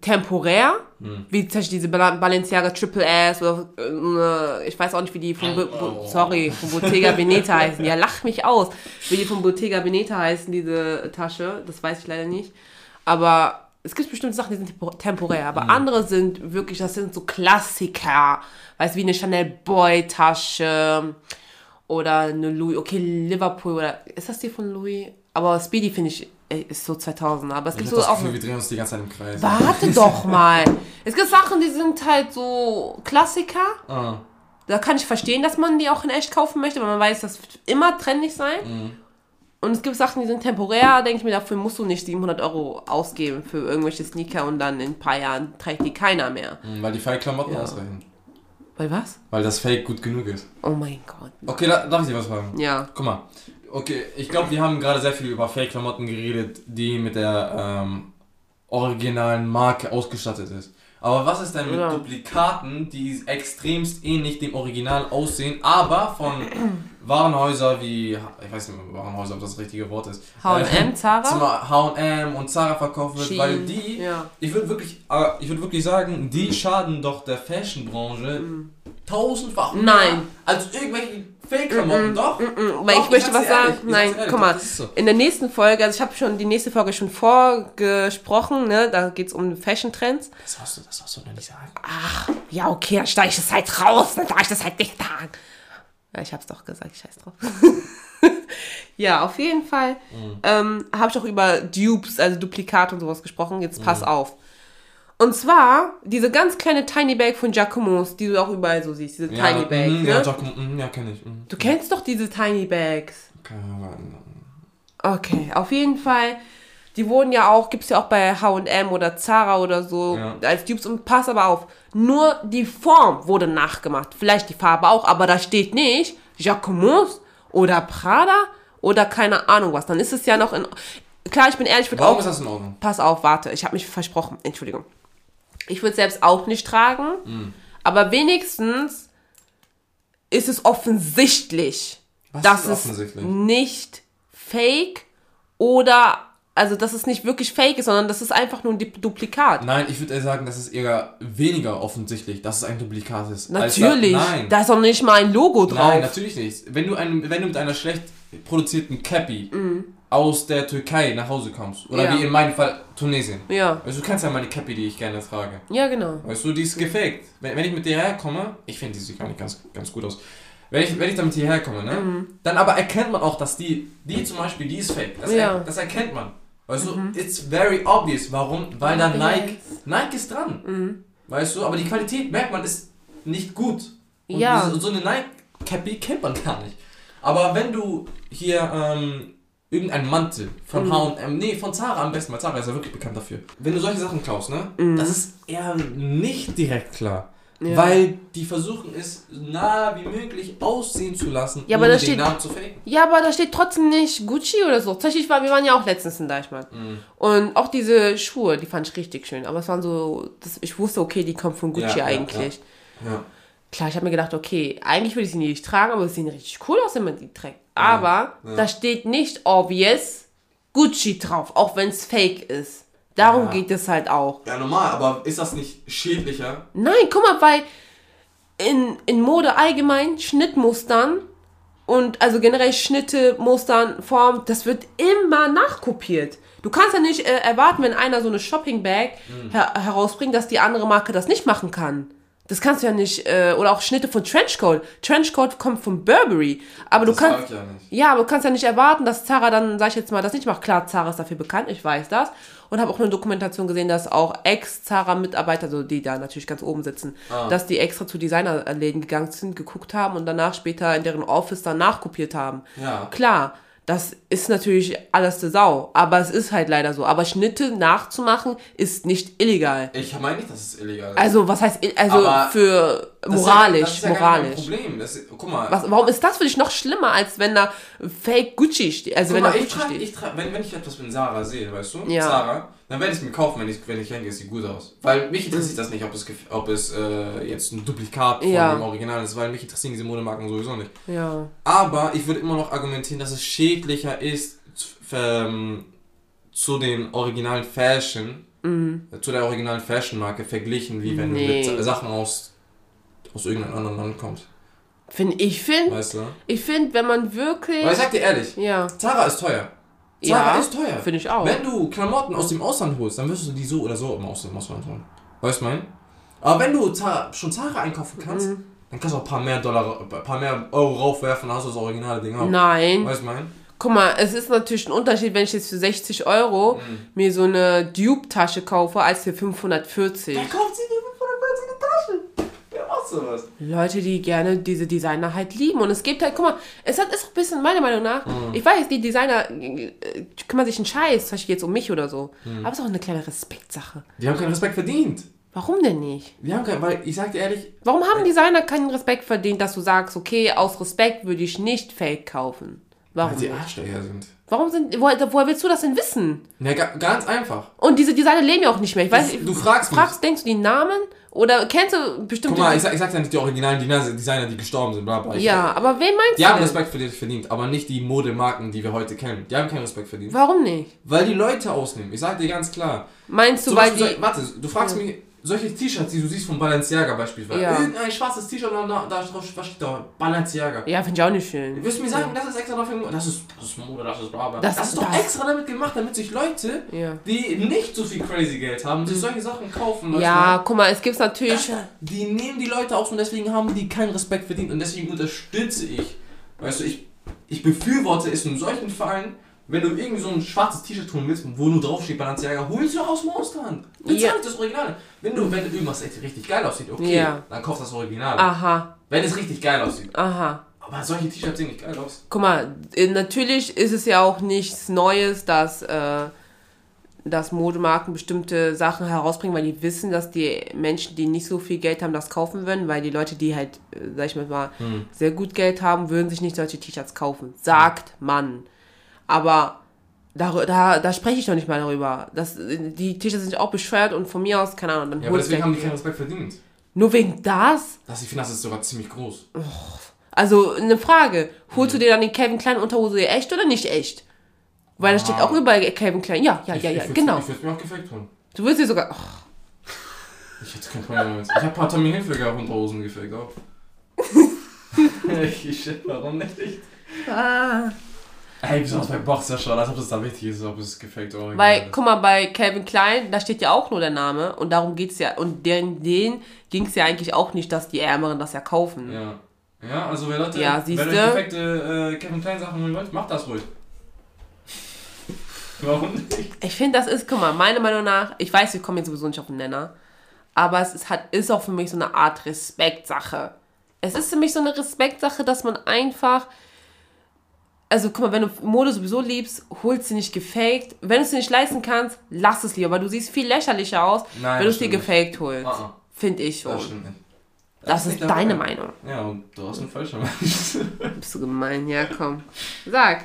Speaker 1: temporär,
Speaker 2: Hm.
Speaker 1: wie zum Beispiel diese Bal- Balenciaga Triple S oder äh, ich weiß auch nicht, wie die von,
Speaker 2: Oh.
Speaker 1: sorry, von Bottega Veneta heißen. Ja, lach mich aus, wie die von Bottega Veneta heißen, diese Tasche, das weiß ich leider nicht. Aber es gibt bestimmte Sachen, die sind tempo- temporär, aber andere sind wirklich, das sind so Klassiker, weißt du, wie eine Chanel Boy Tasche oder eine Louis, okay, Liverpool oder ist das die von Louis? Aber Speedy finde ich ist so 2000, aber es
Speaker 2: Ich
Speaker 1: gibt so
Speaker 2: das
Speaker 1: auch
Speaker 2: Gefühl, wir drehen uns die ganze Zeit im Kreis.
Speaker 1: Warte doch mal. Es gibt Sachen, die sind halt so Klassiker.
Speaker 2: Ah.
Speaker 1: Da kann ich verstehen, dass man die auch in echt kaufen möchte, weil man weiß, das wird immer trendig sein.
Speaker 2: Mhm.
Speaker 1: Und es gibt Sachen, die sind temporär, denke ich mir, dafür musst du nicht 700 Euro ausgeben für irgendwelche Sneaker und dann in ein paar Jahren trägt die keiner mehr.
Speaker 2: Mhm, Weil die Fake-Klamotten
Speaker 1: Ja.
Speaker 2: ausreichen.
Speaker 1: Bei was?
Speaker 2: Weil das Fake gut genug ist.
Speaker 1: Oh mein Gott.
Speaker 2: Okay, da, darf ich dir was fragen?
Speaker 1: Ja.
Speaker 2: Guck mal, Okay, ich glaube, wir haben gerade sehr viel über Fake-Klamotten geredet, die mit der ähm, originalen Marke ausgestattet ist. Aber was ist denn mit
Speaker 1: Ja.
Speaker 2: Duplikaten, die extremst ähnlich dem Original aussehen, aber von Warenhäuser wie, ich weiß nicht mehr, Warenhäuser, ob das das richtige Wort ist.
Speaker 1: H&M, Zara?
Speaker 2: H&M und Zara verkauft wird,
Speaker 1: Shein,
Speaker 2: weil die,
Speaker 1: ja.
Speaker 2: ich würde wirklich, äh, ich würde wirklich sagen, die schaden doch der Fashionbranche tausendfach
Speaker 1: Mhm. Nein.
Speaker 2: als irgendwelche Fake-Klamotten, doch.
Speaker 1: Mm, Weil
Speaker 2: Doch,
Speaker 1: ich möchte was
Speaker 2: ehrlich,
Speaker 1: sagen.
Speaker 2: ich
Speaker 1: Nein,
Speaker 2: ehrlich,
Speaker 1: guck mal.
Speaker 2: so.
Speaker 1: In der nächsten Folge, also ich habe schon die nächste Folge schon vorgesprochen, ne? Da geht es um Fashion-Trends.
Speaker 2: Das darfst du, das darfst du noch nicht sagen.
Speaker 1: Ach, ja, okay, dann steige ich das halt raus, dann darf ich das halt nicht sagen. Ja, ich hab's doch gesagt, scheiß drauf. ja, auf jeden Fall
Speaker 2: Mhm.
Speaker 1: ähm, habe ich auch über Dupes, also Duplikate und sowas gesprochen. Jetzt pass
Speaker 2: Mhm.
Speaker 1: auf. Und zwar diese ganz kleine Tiny Bag von Giacomo's, die du auch überall so siehst, diese Tiny Bag.
Speaker 2: mm,
Speaker 1: ne?
Speaker 2: Ja, Jaco, mm, ja kenne ich. Mm.
Speaker 1: du kennst doch diese Tiny Bags.
Speaker 2: Okay, aber, mm.
Speaker 1: Okay, auf jeden Fall. Die wurden ja auch, gibt's ja auch bei H&M oder Zara oder so
Speaker 2: Ja.
Speaker 1: als Dupes. Und pass aber auf, nur die Form wurde nachgemacht. Vielleicht die Farbe auch, aber da steht nicht Jacquemus oder Prada oder keine Ahnung was. Dann ist es ja noch in... Klar, ich bin ehrlich, ich würde
Speaker 2: Warum
Speaker 1: auch...
Speaker 2: ist das in Ordnung?
Speaker 1: Pass auf, warte, ich habe mich versprochen. Entschuldigung. Ich würde selbst auch nicht tragen, aber wenigstens ist es offensichtlich,
Speaker 2: Was
Speaker 1: dass
Speaker 2: ist
Speaker 1: es
Speaker 2: offensichtlich?
Speaker 1: nicht fake oder also dass es nicht wirklich fake ist, sondern das ist einfach nur ein Duplikat.
Speaker 2: Nein, ich würde eher sagen, das ist eher weniger offensichtlich, dass es ein Duplikat ist.
Speaker 1: Natürlich,
Speaker 2: Da, nein.
Speaker 1: da ist doch nicht mal ein Logo drauf.
Speaker 2: Nein, natürlich nicht. Wenn du, ein, wenn du mit einer schlecht produzierten Cappy aus der Türkei nach Hause kommst, oder.
Speaker 1: Ja.
Speaker 2: wie in meinem Fall Tunesien.
Speaker 1: Ja,
Speaker 2: Also du kennst ja meine Cappy, die ich gerne trage.
Speaker 1: ja genau.
Speaker 2: Weißt du, die ist gefaked. Wenn, wenn ich mit dir herkomme, ich finde, die sieht gar nicht ganz, ganz gut aus. Wenn ich, wenn ich damit hierher komme, ne?
Speaker 1: Mhm.
Speaker 2: Dann aber erkennt man auch, dass die, die zum Beispiel, die ist fake. Das,
Speaker 1: Ja.
Speaker 2: er, das erkennt man. Weißt du, it's very obvious. Warum? Weil da
Speaker 1: Mhm.
Speaker 2: Nike, Nike ist dran. Weißt du, aber die Qualität, merkt man, ist nicht gut. Und
Speaker 1: Ja.
Speaker 2: so eine Nike-Cappy kennt man gar nicht. Aber wenn du hier ähm, irgendeinen Mantel von
Speaker 1: Mhm.
Speaker 2: H&M, nee, von Zara am besten, weil Zara ist ja wirklich bekannt dafür. Wenn du solche Sachen klaust, ne, das ist eher nicht direkt klar.
Speaker 1: Mhm. Ja.
Speaker 2: Weil die versuchen es nah wie möglich aussehen zu lassen,
Speaker 1: Ja, aber
Speaker 2: ohne
Speaker 1: da
Speaker 2: den
Speaker 1: steht-
Speaker 2: Namen zu faken.
Speaker 1: Ja, aber da steht trotzdem nicht Gucci oder so. Tatsächlich, war, wir waren ja auch letztens in Deichmann. Und auch diese Schuhe, die fand ich richtig schön. Aber es waren so, das, ich wusste, okay, die kommen von Gucci
Speaker 2: Ja,
Speaker 1: eigentlich.
Speaker 2: Ja.
Speaker 1: Klar, ich habe mir gedacht, okay, eigentlich würde ich sie nicht tragen, aber sie sehen richtig cool aus, wenn man die trägt. Aber da steht nicht obvious Gucci drauf, auch wenn es fake ist. Darum
Speaker 2: Ja.
Speaker 1: geht es halt auch.
Speaker 2: ja, normal, aber ist das nicht schädlicher?
Speaker 1: Nein, guck mal, weil in, in Mode allgemein Schnittmustern und also generell Schnitte, Mustern, Form, das wird immer nachkopiert. Du kannst ja nicht äh, erwarten, wenn einer so eine Shopping-Bag her herausbringt, dass die andere Marke das nicht machen kann. Das kannst du ja nicht, äh, oder auch Schnitte von Trenchcoat. Trenchcoat kommt von Burberry. Aber du
Speaker 2: Das
Speaker 1: kannst.
Speaker 2: sag ich ja nicht.
Speaker 1: Ja, aber du kannst ja nicht erwarten, dass Zara dann, sag ich jetzt mal, das nicht macht. Klar, Zara ist dafür bekannt, ich weiß das. Und habe auch eine Dokumentation gesehen, dass auch Ex-Zara-Mitarbeiter, also die da natürlich ganz oben sitzen,
Speaker 2: Ah.
Speaker 1: dass die extra zu Designerläden gegangen sind, geguckt haben und danach später in deren Office dann nachkopiert haben.
Speaker 2: Ja.
Speaker 1: Klar, das ist natürlich alles der Sau, aber es ist halt leider so. Aber Schnitte nachzumachen ist nicht illegal.
Speaker 2: Ich meine nicht, dass es illegal ist.
Speaker 1: Also, was heißt, also
Speaker 2: Aber
Speaker 1: für
Speaker 2: Das ist
Speaker 1: moralisch,
Speaker 2: ja, das ist ja
Speaker 1: moralisch.
Speaker 2: Problem. Das guck mal,
Speaker 1: Was, warum ist das für dich noch schlimmer, als wenn da Fake Gucci steht? Also
Speaker 2: Guck
Speaker 1: wenn
Speaker 2: mal,
Speaker 1: da
Speaker 2: ich
Speaker 1: Gucci
Speaker 2: trag,
Speaker 1: steht.
Speaker 2: ich wenn, wenn ich etwas mit Sarah sehe, weißt du,
Speaker 1: Ja.
Speaker 2: Sarah, dann werde ich es mir kaufen, wenn ich, wenn ich denke, es sieht gut aus. Weil mich interessiert das nicht, ob es, ob es äh, jetzt ein Duplikat von
Speaker 1: Ja.
Speaker 2: dem Original ist, weil mich interessieren diese Modemarken sowieso nicht.
Speaker 1: ja.
Speaker 2: Aber ich würde immer noch argumentieren, dass es schädlicher ist zu, ähm, zu den originalen Fashion, äh, zu der originalen Fashion-Marke verglichen, wie wenn
Speaker 1: Mhm. Nee.
Speaker 2: du mit Sachen aus, aus irgendeinem anderen Land kommst.
Speaker 1: Find, ich finde,
Speaker 2: Weißt du?
Speaker 1: ich finde, wenn man wirklich.
Speaker 2: Weil ich sag dir ehrlich,
Speaker 1: ja.
Speaker 2: Zara ist teuer. Zara
Speaker 1: Ja,
Speaker 2: ist teuer.
Speaker 1: finde ich auch.
Speaker 2: Wenn du Klamotten aus dem Ausland holst, dann wirst du die so oder so immer aus dem Ausland holen. Weißt du mein? Aber wenn du Zara, schon Zara einkaufen kannst,
Speaker 1: Mhm.
Speaker 2: dann kannst du auch ein paar mehr Dollar, ein paar mehr Euro raufwerfen, dann hast du das originale Ding auch.
Speaker 1: Nein.
Speaker 2: Weißt du mein?
Speaker 1: Guck mal, es ist natürlich ein Unterschied, wenn ich jetzt für 60 Euro mir so eine Dupe-Tasche kaufe, als für 540.
Speaker 2: Wer kauft sie dir für eine Tasche? Sowas?
Speaker 1: Leute, die gerne diese Designer halt lieben. Und es gibt halt, guck mal, es hat, ist auch ein bisschen, meiner Meinung nach, ich weiß, die Designer äh, kümmern sich einen Scheiß, zum Beispiel jetzt um mich oder so. Aber es ist auch eine kleine Respektsache.
Speaker 2: Die haben keinen Respekt verdient.
Speaker 1: Warum denn nicht?
Speaker 2: Die haben keinen, weil ich sag dir ehrlich,
Speaker 1: Warum haben Designer keinen Respekt verdient, dass du sagst, okay, aus Respekt würde ich nicht Fake kaufen? Warum?
Speaker 2: Weil sie Arschlöcher sind.
Speaker 1: Warum sind, woher, woher willst du das denn wissen?
Speaker 2: Ja, ga, ganz einfach.
Speaker 1: Und diese Designer leben ja auch nicht mehr. Ich weiß,
Speaker 2: Du fragst
Speaker 1: fragst, denkst du die Namen? Oder kennst du bestimmte...
Speaker 2: Guck mal, ich sag, ich sag ja nicht die originalen Designer, die gestorben sind, bla bla.
Speaker 1: Ja, aber wen meinst
Speaker 2: Die
Speaker 1: du
Speaker 2: haben
Speaker 1: denn?
Speaker 2: Respekt für dich verdient, aber nicht die Modemarken, die wir heute kennen. Die haben keinen Respekt verdient.
Speaker 1: Warum nicht?
Speaker 2: Weil die Leute ausnehmen. Ich sag dir ganz klar.
Speaker 1: Meinst du,
Speaker 2: Zum
Speaker 1: weil
Speaker 2: Beispiel,
Speaker 1: die...
Speaker 2: warte, du fragst
Speaker 1: Ja.
Speaker 2: mich, solche T-Shirts, die du siehst von Balenciaga beispielsweise.
Speaker 1: Ja.
Speaker 2: Irgendein schwarzes T-Shirt und da, da drauf was steht da Balenciaga.
Speaker 1: Ja, finde ich auch nicht schön.
Speaker 2: Wirst du mir sagen, das ist extra dafür gemacht? Das ist, das ist Mode, das ist bla bla.
Speaker 1: Das-
Speaker 2: Das, ist doch
Speaker 1: das-
Speaker 2: extra damit gemacht, damit sich Leute,
Speaker 1: Ja.
Speaker 2: die nicht so viel crazy Geld haben, sich solche Sachen kaufen.
Speaker 1: Ja,
Speaker 2: du?
Speaker 1: guck mal, es gibt natürlich...
Speaker 2: Das, die nehmen die Leute aus und deswegen haben die keinen Respekt verdient und deswegen unterstütze ich. Weißt du, ich, ich befürworte es in solchen Fällen, wenn du irgendwie so ein schwarzes T-Shirt tun willst, wo nur draufsteht Balenciaga, holst du aus dem Ausland. Bezahl
Speaker 1: Ja.
Speaker 2: das Original. Wenn du, wenn irgendwas echt richtig geil aussieht, okay,
Speaker 1: Ja.
Speaker 2: dann kauf das Original.
Speaker 1: Aha,
Speaker 2: Wenn es richtig geil aussieht.
Speaker 1: aha.
Speaker 2: Aber solche T-Shirts sehen nicht geil aus.
Speaker 1: Guck mal, äh, natürlich ist es ja auch nichts Neues, dass, äh, dass Modemarken bestimmte Sachen herausbringen, weil die wissen, dass die Menschen, die nicht so viel Geld haben, das kaufen würden, weil die Leute, die halt, äh, sag ich mal,
Speaker 2: Hm.
Speaker 1: sehr gut Geld haben, würden sich nicht solche T-Shirts kaufen. Sagt man. Aber da, da, da spreche ich doch nicht mal darüber. Das, die T-Shirts sind auch bescheuert und von mir aus, keine Ahnung, dann
Speaker 2: Ja, aber
Speaker 1: holst
Speaker 2: deswegen
Speaker 1: du-
Speaker 2: haben die keinen Respekt verdient.
Speaker 1: Nur wegen das?
Speaker 2: Das, ich finde, das ist sogar ziemlich groß.
Speaker 1: Also eine Frage, holst du dir dann den Calvin Klein Unterhose echt oder nicht echt? Weil da steht
Speaker 2: Ah.
Speaker 1: auch überall Calvin Klein. Ja, ja,
Speaker 2: Ich-
Speaker 1: ja,
Speaker 2: ich
Speaker 1: ja,
Speaker 2: würd's-
Speaker 1: genau.
Speaker 2: Ich würde mir auch gefaked holen.
Speaker 1: Du willst dir sogar. Oh,
Speaker 2: Ich hätte kein Problem damit. Ich habe ein paar Tommy Hilfiger Unterhosen gefaked auch. ich shit, warum nicht?
Speaker 1: ah.
Speaker 2: Ey, besonders bei Boxershort, als ob das da wichtig ist, ob es gefaked oder
Speaker 1: Weil,
Speaker 2: ist.
Speaker 1: guck mal, bei Calvin Klein, da steht ja auch nur der Name und darum geht's ja. Und denen, denen ging es ja eigentlich auch nicht, dass die Ärmeren das ja kaufen.
Speaker 2: Ja. Ja, also wer Leute,
Speaker 1: Ja,
Speaker 2: wenn ihr perfekte äh, Kevin Klein Sachen holen wollt, macht das ruhig. Warum nicht?
Speaker 1: Ich finde, das ist, guck mal, meiner Meinung nach, ich weiß, wir kommen jetzt sowieso nicht auf den Nenner, aber es ist, hat, ist auch für mich so eine Art Respektsache. Es ist für mich so eine Respektsache, dass man einfach, also guck mal, wenn du Mode sowieso liebst, holst du nicht gefaked. Wenn du es dir nicht leisten kannst, lass es lieber, weil du siehst viel lächerlicher aus,
Speaker 2: Nein,
Speaker 1: wenn du es dir gefaked holst.
Speaker 2: Ah, ah,
Speaker 1: Finde ich schon.
Speaker 2: das stimmt nicht.
Speaker 1: Das ist
Speaker 2: nicht
Speaker 1: deine
Speaker 2: Fall.
Speaker 1: Meinung.
Speaker 2: Ja, und du hast einen falschen Meinung.
Speaker 1: Bist du gemein, ja komm. Sag.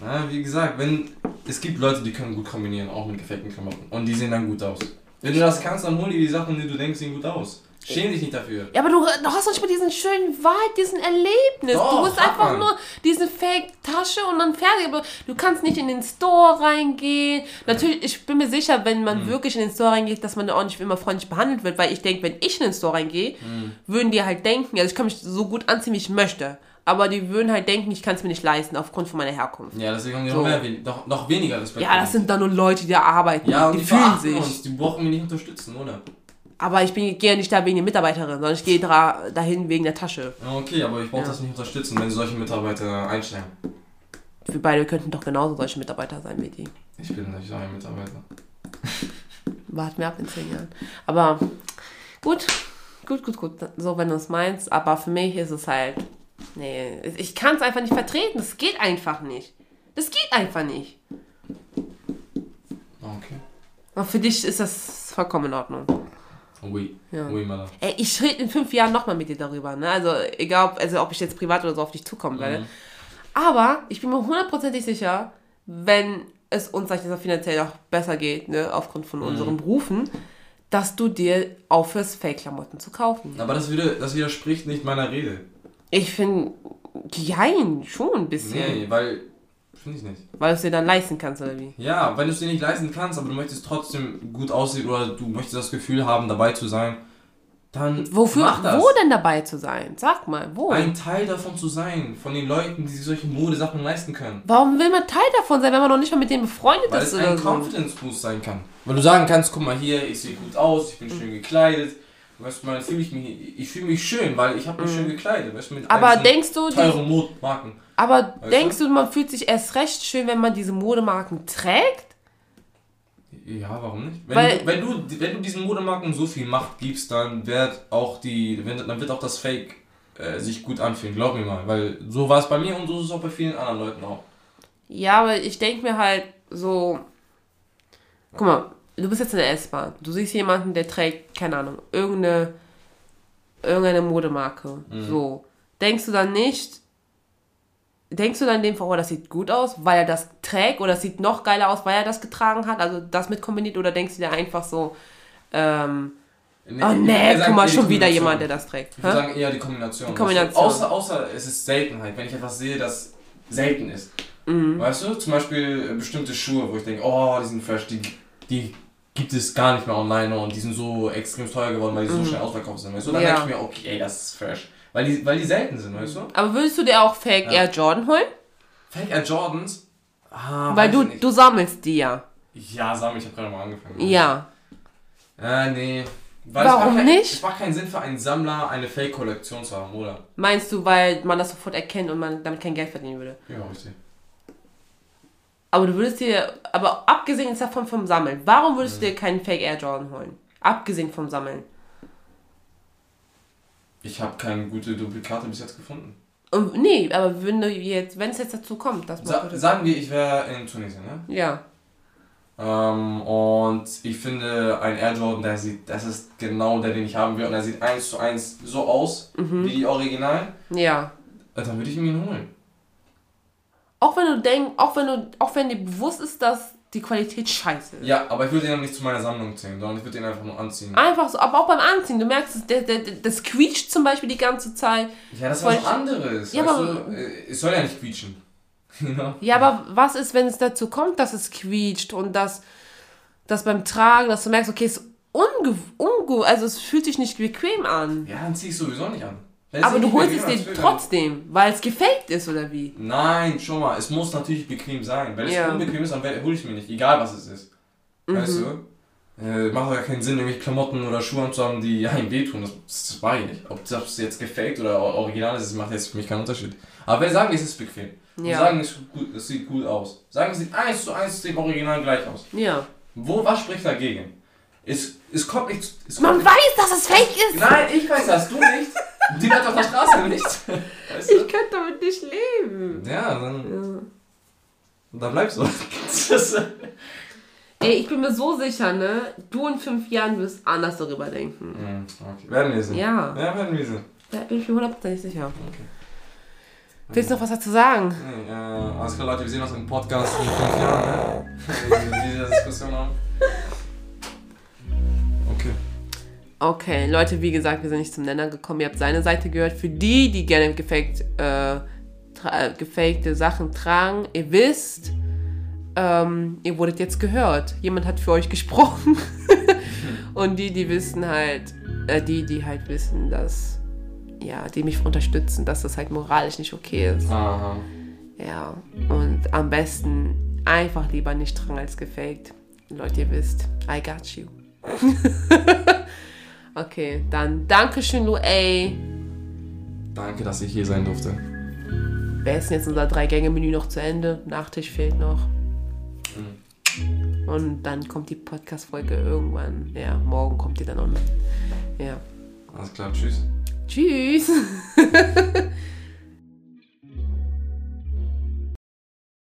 Speaker 2: Na, wie gesagt, wenn es gibt Leute, die können gut kombinieren, auch mit gefakten Klamotten. Und die sehen dann gut aus. Wenn du das kannst, dann hol dir die Sachen, die du denkst, sehen gut aus. Schäm dich nicht dafür.
Speaker 1: Ja, aber du, du hast doch nicht mal diesen schönen Vibe, diesen Erlebnis.
Speaker 2: Doch,
Speaker 1: du bist einfach
Speaker 2: man.
Speaker 1: nur diese Fake-Tasche und dann fertig. Aber du kannst nicht in den Store reingehen. Natürlich, ich bin mir sicher, wenn
Speaker 2: Mhm.
Speaker 1: man wirklich in den Store reingeht, dass man da auch nicht immer freundlich behandelt wird. Weil ich denke, wenn ich in den Store reingehe,
Speaker 2: Mhm.
Speaker 1: würden die halt denken, also ich kann mich so gut anziehen, wie ich möchte. Aber die würden halt denken, ich kann es mir nicht leisten, aufgrund von meiner Herkunft.
Speaker 2: Ja, deswegen haben die
Speaker 1: So.
Speaker 2: noch, mehr, noch, noch weniger Respekt.
Speaker 1: Ja, das sind dann nur Leute, die da arbeiten.
Speaker 2: Ja, und
Speaker 1: die,
Speaker 2: die,
Speaker 1: fühlen sich.
Speaker 2: uns. Die brauchen wir nicht unterstützen, oder?
Speaker 1: Aber ich bin, gehe ja nicht da wegen der Mitarbeiterin, sondern ich gehe da, dahin wegen der Tasche.
Speaker 2: Ja, okay, aber ich brauche
Speaker 1: Ja.
Speaker 2: das nicht unterstützen, wenn sie solche Mitarbeiter einstellen.
Speaker 1: Wir beide könnten doch genauso solche Mitarbeiter sein wie die.
Speaker 2: Ich bin nicht so ein Mitarbeiter.
Speaker 1: Warten wir ab in zehn Jahren. Aber gut, gut, gut, gut. So, wenn du es meinst. Aber für mich ist es halt. Nee, ich kann es einfach nicht vertreten. Das geht einfach nicht. Das geht einfach nicht.
Speaker 2: Okay.
Speaker 1: Aber für dich ist das vollkommen in Ordnung.
Speaker 2: Oui.
Speaker 1: Ja.
Speaker 2: Oui, Madame.
Speaker 1: Ey, ich rede in fünf Jahren nochmal mit dir darüber. Ne? Also, egal, ob, also, ob ich jetzt privat oder so auf dich zukommen werde.
Speaker 2: Mhm.
Speaker 1: Aber ich bin mir hundertprozentig sicher, wenn es uns sag ich finanziell auch besser geht, ne, aufgrund
Speaker 2: Mhm.
Speaker 1: von unseren Berufen, dass du dir aufhörst, Fake-Klamotten zu kaufen.
Speaker 2: Aber das, wieder, das widerspricht nicht meiner Rede.
Speaker 1: Ich finde, jein, schon ein bisschen.
Speaker 2: Nee, weil. Finde ich nicht.
Speaker 1: Weil du es dir dann leisten kannst, oder wie?
Speaker 2: Ja, wenn du es dir nicht leisten kannst, aber du möchtest trotzdem gut aussehen oder du möchtest das Gefühl haben, dabei zu sein, dann
Speaker 1: Wofür,
Speaker 2: mach das.
Speaker 1: wo denn dabei zu sein? Sag mal, wo?
Speaker 2: Ein Teil davon zu sein, von den Leuten, die sich solche Modesachen leisten können.
Speaker 1: Warum will man Teil davon sein, wenn man noch nicht mal mit denen befreundet
Speaker 2: Weil
Speaker 1: ist
Speaker 2: es
Speaker 1: oder
Speaker 2: ein
Speaker 1: so?
Speaker 2: Confidence Boost sein kann. Weil du sagen kannst, guck mal hier, ich sehe gut aus, ich bin schön gekleidet. Weißt du, mal fühle ich mich, ich fühle mich schön, weil ich habe mich schön gekleidet. Weißt du, mit
Speaker 1: Mhm. Aber denkst du,
Speaker 2: teuren Modemarken.
Speaker 1: Aber
Speaker 2: Weißt
Speaker 1: denkst du, man fühlt sich erst recht schön, wenn man diese Modemarken trägt?
Speaker 2: Ja, warum nicht? Wenn,
Speaker 1: Weil-
Speaker 2: du, wenn, du, wenn du diesen Modemarken so viel Macht gibst, dann wird auch die, wenn, dann wird auch das Fake äh, sich gut anfühlen, glaub mir mal. Weil so war es bei mir und so ist es auch bei vielen anderen Leuten auch.
Speaker 1: Ja, aber ich denke mir halt so. Guck mal, du bist jetzt in der S-Bahn. Du siehst jemanden, der trägt, keine Ahnung, irgendeine, irgendeine Modemarke.
Speaker 2: Mhm.
Speaker 1: So. Denkst du dann nicht, denkst du dann in dem Fall, oh, das sieht gut aus, weil er das trägt oder es sieht noch geiler aus, weil er das getragen hat, also das mit kombiniert oder denkst du dir einfach so, ähm,
Speaker 2: Nee,
Speaker 1: oh nee, guck mal, schon wieder jemand, der das trägt.
Speaker 2: Ich würde sagen eher die Kombination.
Speaker 1: Die Kombination.
Speaker 2: Außer, außer es ist Seltenheit, wenn ich etwas sehe, das selten ist.
Speaker 1: Mhm.
Speaker 2: Weißt du, zum Beispiel äh, bestimmte Schuhe, wo ich denke, oh, die sind fresh, die, die gibt es gar nicht mehr online und die sind so extrem teuer geworden, weil die so schnell ausverkauft sind. Weißt du, dann
Speaker 1: Mhm. Ja.
Speaker 2: denke ich mir, okay, ey, das ist fresh. Weil die, weil die selten sind, weißt du?
Speaker 1: Aber würdest du dir auch Fake. Air Jordan holen?
Speaker 2: Fake Air Jordans? Ah,
Speaker 1: Weil du,
Speaker 2: nicht.
Speaker 1: du sammelst die ja.
Speaker 2: Ja, Sam, ich habe gerade mal angefangen.
Speaker 1: Ja.
Speaker 2: Äh, nee. Weil
Speaker 1: Warum
Speaker 2: es macht kein,
Speaker 1: nicht?
Speaker 2: Es macht keinen Sinn für einen Sammler, eine Fake-Kollektion zu haben, oder?
Speaker 1: Meinst du, weil man das sofort erkennt und man damit kein Geld verdienen würde?
Speaker 2: Ja, richtig.
Speaker 1: Aber du würdest dir, aber abgesehen davon vom Sammeln, warum würdest du dir keinen Fake Air Jordan holen? Abgesehen vom Sammeln.
Speaker 2: Ich habe keine gute Duplikate bis jetzt gefunden.
Speaker 1: Und, nee, aber wenn du jetzt, wenn es jetzt dazu kommt, dass man.
Speaker 2: Sa sagen wir, ich wäre in Tunesien, ne?
Speaker 1: ja.
Speaker 2: Ähm, und ich finde, ein Air Jordan, der sieht, das ist genau der, den ich haben will. Und er sieht eins zu eins so aus,
Speaker 1: Mhm.
Speaker 2: wie die Original.
Speaker 1: Ja.
Speaker 2: Äh, Dann würde ich ihn holen.
Speaker 1: Auch wenn du denkst, auch wenn du, auch wenn dir bewusst ist, dass die Qualität scheiße ist.
Speaker 2: Ja, aber ich würde ihn dann nicht zu meiner Sammlung zählen, sondern ich würde ihn einfach nur anziehen.
Speaker 1: Einfach so, aber auch beim Anziehen, du merkst, der, der, das quietscht zum Beispiel die ganze Zeit.
Speaker 2: Ja, das ist was anderes.
Speaker 1: Ja,
Speaker 2: weißt
Speaker 1: aber-
Speaker 2: du, äh, es soll ja nicht quietschen. Ja.
Speaker 1: Ja, aber was ist, wenn es dazu kommt, dass es quietscht und dass, dass beim Tragen, dass du merkst, okay, es ist unge, unge also es fühlt sich nicht bequem an.
Speaker 2: Ja, dann zieh ich sowieso nicht an. Es
Speaker 1: Aber du
Speaker 2: nicht
Speaker 1: holst es dir trotzdem, weil es gefaked ist oder wie?
Speaker 2: Nein, schon mal. Es muss natürlich bequem sein. Wenn es
Speaker 1: Ja.
Speaker 2: unbequem ist, dann hole ich es mir nicht. Egal was es ist.
Speaker 1: Mhm.
Speaker 2: Weißt du? Äh, macht ja keinen Sinn, irgendwelche Klamotten oder Schuhe anzuhaben, die ja, ihm wehtun. Das, das war ich nicht. Ob das jetzt gefaked oder original ist, das macht jetzt für mich keinen Unterschied. Aber wenn sagen, es ist bequem.
Speaker 1: Ja.
Speaker 2: sagen, es, gut, es sieht gut aus. Sagen, es sieht eins zu eins dem Original gleich aus.
Speaker 1: Ja.
Speaker 2: Wo, was spricht dagegen? Es, es kommt nicht... Es
Speaker 1: Man
Speaker 2: kommt
Speaker 1: weiß, dass es fake ist!
Speaker 2: Nein, ich weiß das, du nicht. Die Leute auf der Straße nicht. Weißt
Speaker 1: Ich
Speaker 2: du?
Speaker 1: könnte damit nicht leben.
Speaker 2: Ja, dann,
Speaker 1: Ja.
Speaker 2: dann bleibst du.
Speaker 1: Ey, ich bin mir so sicher, ne? Du in fünf Jahren wirst anders darüber denken.
Speaker 2: Hm, okay. Werden wir sehen.
Speaker 1: Ja.
Speaker 2: Ja, werden wir sehen.
Speaker 1: Da bin ich mir hundertprozentig sicher.
Speaker 2: Okay.
Speaker 1: Willst du noch was dazu sagen?
Speaker 2: Nee, äh, alles klar, Leute, wir sehen uns im Podcast in fünf Jahren, ne? Wenn wir diese Diskussion haben. Okay.
Speaker 1: Leute, wie gesagt, wir sind nicht zum Nenner gekommen. Ihr habt seine Seite gehört. Für die, die gerne gefaked, äh, äh, gefakte Sachen tragen, ihr wisst, ähm, ihr wurdet jetzt gehört. Jemand hat für euch gesprochen. Und die, die wissen halt, äh, die, die halt wissen, dass, ja, die mich unterstützen, dass das halt moralisch nicht okay ist.
Speaker 2: Aha.
Speaker 1: Ja, und am besten einfach lieber nicht tragen als gefaked. Leute, ihr wisst, I got you. okay, dann Dankeschön, Lu A.
Speaker 2: Danke, dass ich hier sein durfte.
Speaker 1: Wir essen jetzt unser Drei-Gänge-Menü noch zu Ende. Nachtisch fehlt noch. Und dann kommt die Podcast-Folge irgendwann. Ja, morgen kommt die dann online. Ja.
Speaker 2: Alles klar, tschüss.
Speaker 1: Tschüss.